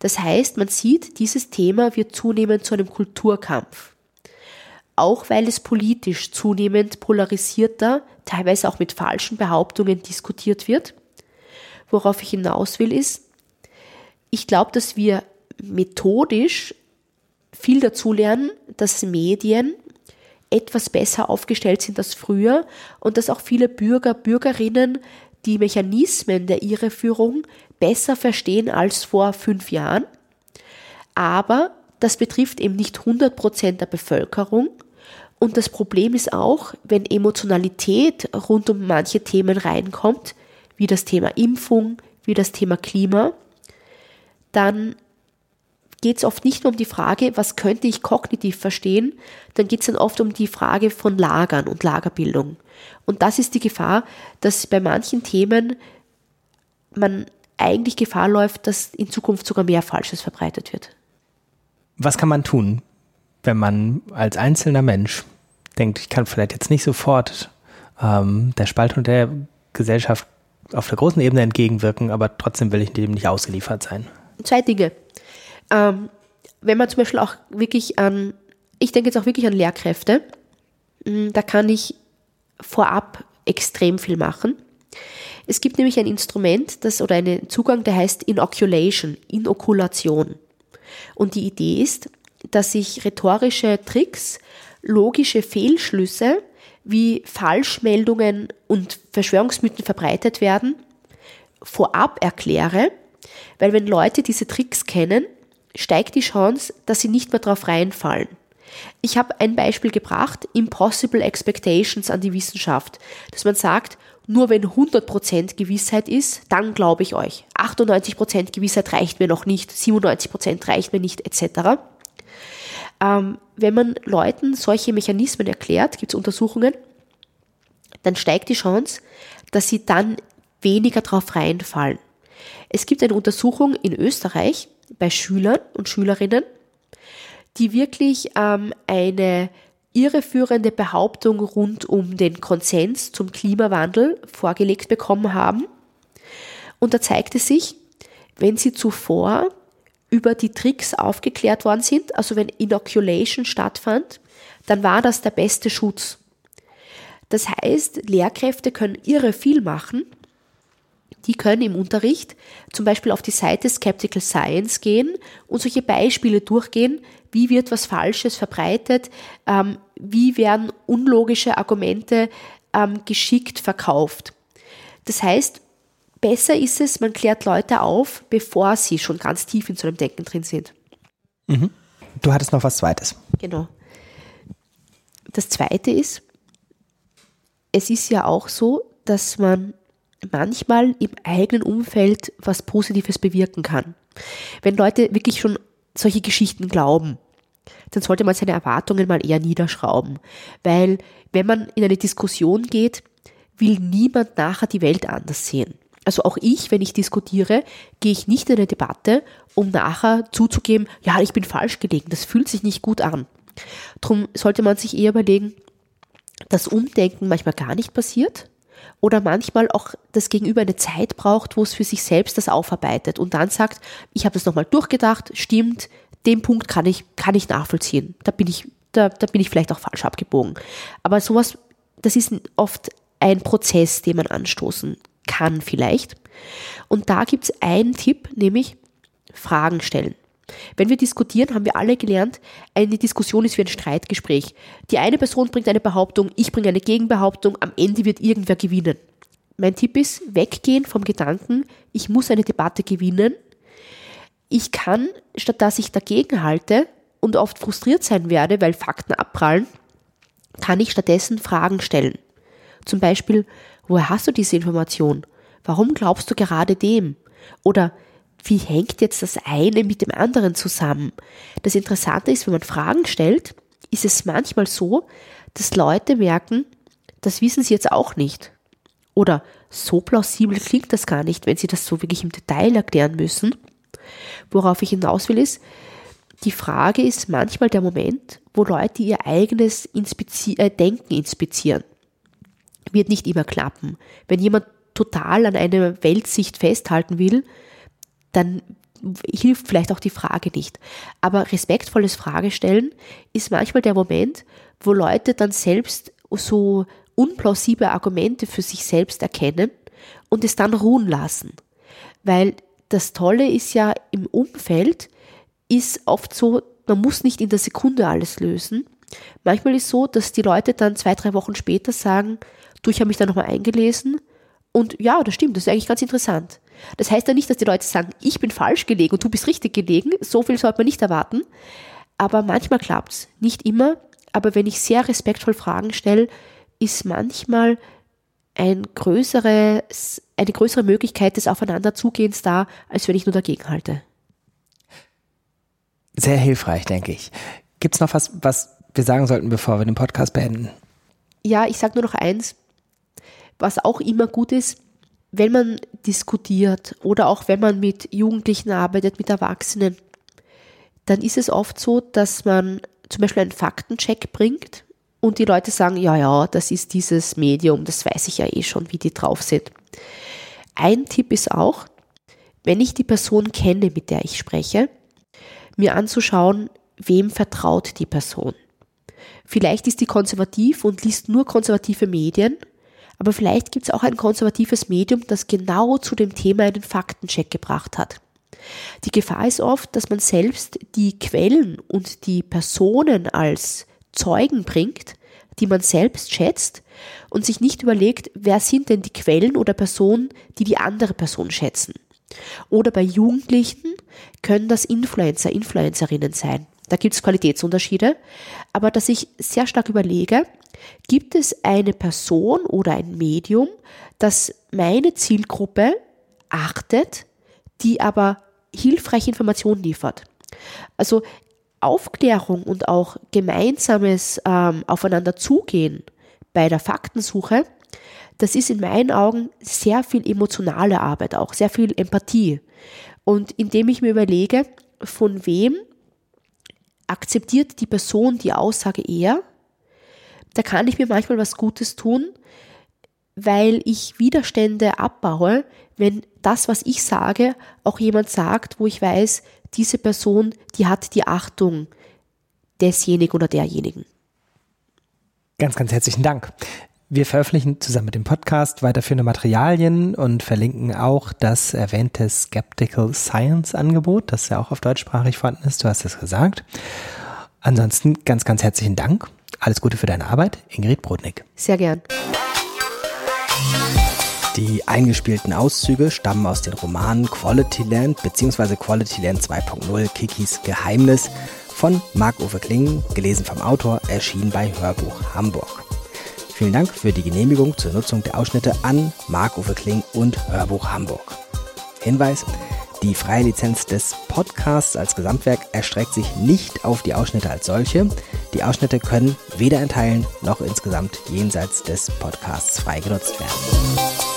Speaker 3: Das heißt, man sieht, dieses Thema wird zunehmend zu einem Kulturkampf. Auch weil es politisch zunehmend polarisierter, teilweise auch mit falschen Behauptungen diskutiert wird. Worauf ich hinaus will, ist, ich glaube, dass wir methodisch viel dazu lernen, dass Medien etwas besser aufgestellt sind als früher und dass auch viele Bürger, Bürgerinnen die Mechanismen der Irreführung besser verstehen als vor fünf Jahren. Aber das betrifft eben nicht 100 Prozent der Bevölkerung. Und das Problem ist auch, wenn Emotionalität rund um manche Themen reinkommt, wie das Thema Impfung, wie das Thema Klima, dann geht es oft nicht nur um die Frage, was könnte ich kognitiv verstehen, dann geht es dann oft um die Frage von Lagern und Lagerbildung. Und das ist die Gefahr, dass bei manchen Themen man eigentlich Gefahr läuft, dass in Zukunft sogar mehr Falsches verbreitet wird.
Speaker 2: Was kann man tun, wenn man als einzelner Mensch denkt, ich kann vielleicht jetzt nicht sofort ähm, der Spaltung der Gesellschaft auf der großen Ebene entgegenwirken, aber trotzdem will ich dem nicht ausgeliefert sein?
Speaker 3: Zwei Dinge. Ähm, wenn man zum Beispiel auch wirklich an, ich denke jetzt auch wirklich an Lehrkräfte, mm, da kann ich vorab extrem viel machen. Es gibt nämlich ein Instrument, das oder einen Zugang, der heißt Inoculation, Inokulation. Und die Idee ist, dass ich rhetorische Tricks, logische Fehlschlüsse wie Falschmeldungen und Verschwörungsmythen verbreitet werden, vorab erkläre, weil wenn Leute diese Tricks kennen, steigt die Chance, dass sie nicht mehr darauf reinfallen. Ich habe ein Beispiel gebracht, Impossible Expectations an die Wissenschaft, dass man sagt, nur wenn 100% Gewissheit ist, dann glaube ich euch. 98% Gewissheit reicht mir noch nicht, 97% reicht mir nicht, etc. Ähm, wenn man Leuten solche Mechanismen erklärt, gibt es Untersuchungen, dann steigt die Chance, dass sie dann weniger drauf reinfallen. Es gibt eine Untersuchung in Österreich bei Schülern und Schülerinnen, die wirklich ähm, eine irreführende Behauptung rund um den Konsens zum Klimawandel vorgelegt bekommen haben. Und da zeigte sich, wenn sie zuvor über die Tricks aufgeklärt worden sind, also wenn Inoculation stattfand, dann war das der beste Schutz. Das heißt, Lehrkräfte können irre viel machen. Die können im Unterricht zum Beispiel auf die Seite Skeptical Science gehen und solche Beispiele durchgehen, wie wird was Falsches verbreitet, ähm, wie werden unlogische Argumente ähm, geschickt verkauft. Das heißt, besser ist es, man klärt Leute auf, bevor sie schon ganz tief in so einem Denken drin sind.
Speaker 2: Mhm. Du hattest noch was Zweites.
Speaker 3: Genau. Das Zweite ist, es ist ja auch so, dass man manchmal im eigenen Umfeld was Positives bewirken kann. Wenn Leute wirklich schon solche Geschichten glauben, dann sollte man seine Erwartungen mal eher niederschrauben. Weil wenn man in eine Diskussion geht, will niemand nachher die Welt anders sehen. Also auch ich, wenn ich diskutiere, gehe ich nicht in eine Debatte, um nachher zuzugeben, ja, ich bin falsch gelegen. Das fühlt sich nicht gut an. Darum sollte man sich eher überlegen, dass Umdenken manchmal gar nicht passiert oder manchmal auch das Gegenüber eine Zeit braucht, wo es für sich selbst das aufarbeitet und dann sagt, ich habe das nochmal durchgedacht, stimmt, den Punkt kann ich, kann ich nachvollziehen. Da bin ich, da, da bin ich vielleicht auch falsch abgebogen. Aber sowas, das ist oft ein Prozess, den man anstoßen kann vielleicht. Und da gibt es einen Tipp, nämlich Fragen stellen. Wenn wir diskutieren, haben wir alle gelernt, eine Diskussion ist wie ein Streitgespräch. Die eine Person bringt eine Behauptung, ich bringe eine Gegenbehauptung, am Ende wird irgendwer gewinnen. Mein Tipp ist, weggehen vom Gedanken, ich muss eine Debatte gewinnen, ich kann, statt dass ich dagegen halte und oft frustriert sein werde, weil Fakten abprallen, kann ich stattdessen Fragen stellen. Zum Beispiel, woher hast du diese Information? Warum glaubst du gerade dem? Oder wie hängt jetzt das eine mit dem anderen zusammen? Das Interessante ist, wenn man Fragen stellt, ist es manchmal so, dass Leute merken, das wissen sie jetzt auch nicht. Oder so plausibel klingt das gar nicht, wenn sie das so wirklich im Detail erklären müssen. Worauf ich hinaus will, ist, die Frage ist manchmal der Moment, wo Leute ihr eigenes Inspizi äh, Denken inspizieren. Wird nicht immer klappen. Wenn jemand total an einer Weltsicht festhalten will, dann hilft vielleicht auch die Frage nicht. Aber respektvolles Fragestellen ist manchmal der Moment, wo Leute dann selbst so unplausible Argumente für sich selbst erkennen und es dann ruhen lassen. Weil das Tolle ist ja im Umfeld, ist oft so, man muss nicht in der Sekunde alles lösen. Manchmal ist es so, dass die Leute dann zwei, drei Wochen später sagen, du, ich habe mich da nochmal eingelesen und ja, das stimmt, das ist eigentlich ganz interessant. Das heißt ja nicht, dass die Leute sagen, ich bin falsch gelegen und du bist richtig gelegen. So viel sollte man nicht erwarten. Aber manchmal klappt es. Nicht immer. Aber wenn ich sehr respektvoll Fragen stelle, ist manchmal ein größeres, eine größere Möglichkeit des Aufeinanderzugehens da, als wenn ich nur dagegen halte.
Speaker 2: Sehr hilfreich, denke ich. Gibt es noch was, was wir sagen sollten, bevor wir den Podcast beenden?
Speaker 3: Ja, ich sage nur noch eins, was auch immer gut ist, wenn man diskutiert oder auch wenn man mit Jugendlichen arbeitet, mit Erwachsenen, dann ist es oft so, dass man zum Beispiel einen Faktencheck bringt und die Leute sagen, ja, ja, das ist dieses Medium, das weiß ich ja eh schon, wie die drauf sind. Ein Tipp ist auch, wenn ich die Person kenne, mit der ich spreche, mir anzuschauen, wem vertraut die Person. Vielleicht ist die konservativ und liest nur konservative Medien, aber vielleicht gibt es auch ein konservatives Medium, das genau zu dem Thema einen Faktencheck gebracht hat. Die Gefahr ist oft, dass man selbst die Quellen und die Personen als Zeugen bringt, die man selbst schätzt und sich nicht überlegt, wer sind denn die Quellen oder Personen, die die andere Person schätzen. Oder bei Jugendlichen können das Influencer, Influencerinnen sein. Da gibt es Qualitätsunterschiede, aber dass ich sehr stark überlege, gibt es eine Person oder ein Medium, das meine Zielgruppe achtet, die aber hilfreiche Informationen liefert. Also Aufklärung und auch gemeinsames ähm, Aufeinander bei der Faktensuche, das ist in meinen Augen sehr viel emotionale Arbeit auch, sehr viel Empathie. Und indem ich mir überlege, von wem akzeptiert die Person die Aussage eher, da kann ich mir manchmal was Gutes tun, weil ich Widerstände abbaue, wenn das, was ich sage, auch jemand sagt, wo ich weiß, diese Person, die hat die Achtung desjenigen oder derjenigen.
Speaker 2: Ganz, ganz herzlichen Dank. Wir veröffentlichen zusammen mit dem Podcast weiterführende Materialien und verlinken auch das erwähnte Skeptical Science Angebot, das ja auch auf deutschsprachig vorhanden ist. Du hast es gesagt. Ansonsten ganz, ganz herzlichen Dank. Alles Gute für deine Arbeit, Ingrid Brodnik.
Speaker 3: Sehr gern.
Speaker 2: Die eingespielten Auszüge stammen aus den Romanen Quality Land bzw. Quality Land 2.0 Kikis Geheimnis von Marc-Uwe Kling, gelesen vom Autor, erschienen bei Hörbuch Hamburg. Vielen Dank für die Genehmigung zur Nutzung der Ausschnitte an Marc-Uwe Kling und Hörbuch Hamburg. Hinweis, die freie Lizenz des Podcasts als Gesamtwerk erstreckt sich nicht auf die Ausschnitte als solche. Die Ausschnitte können weder in Teilen noch insgesamt jenseits des Podcasts frei genutzt werden.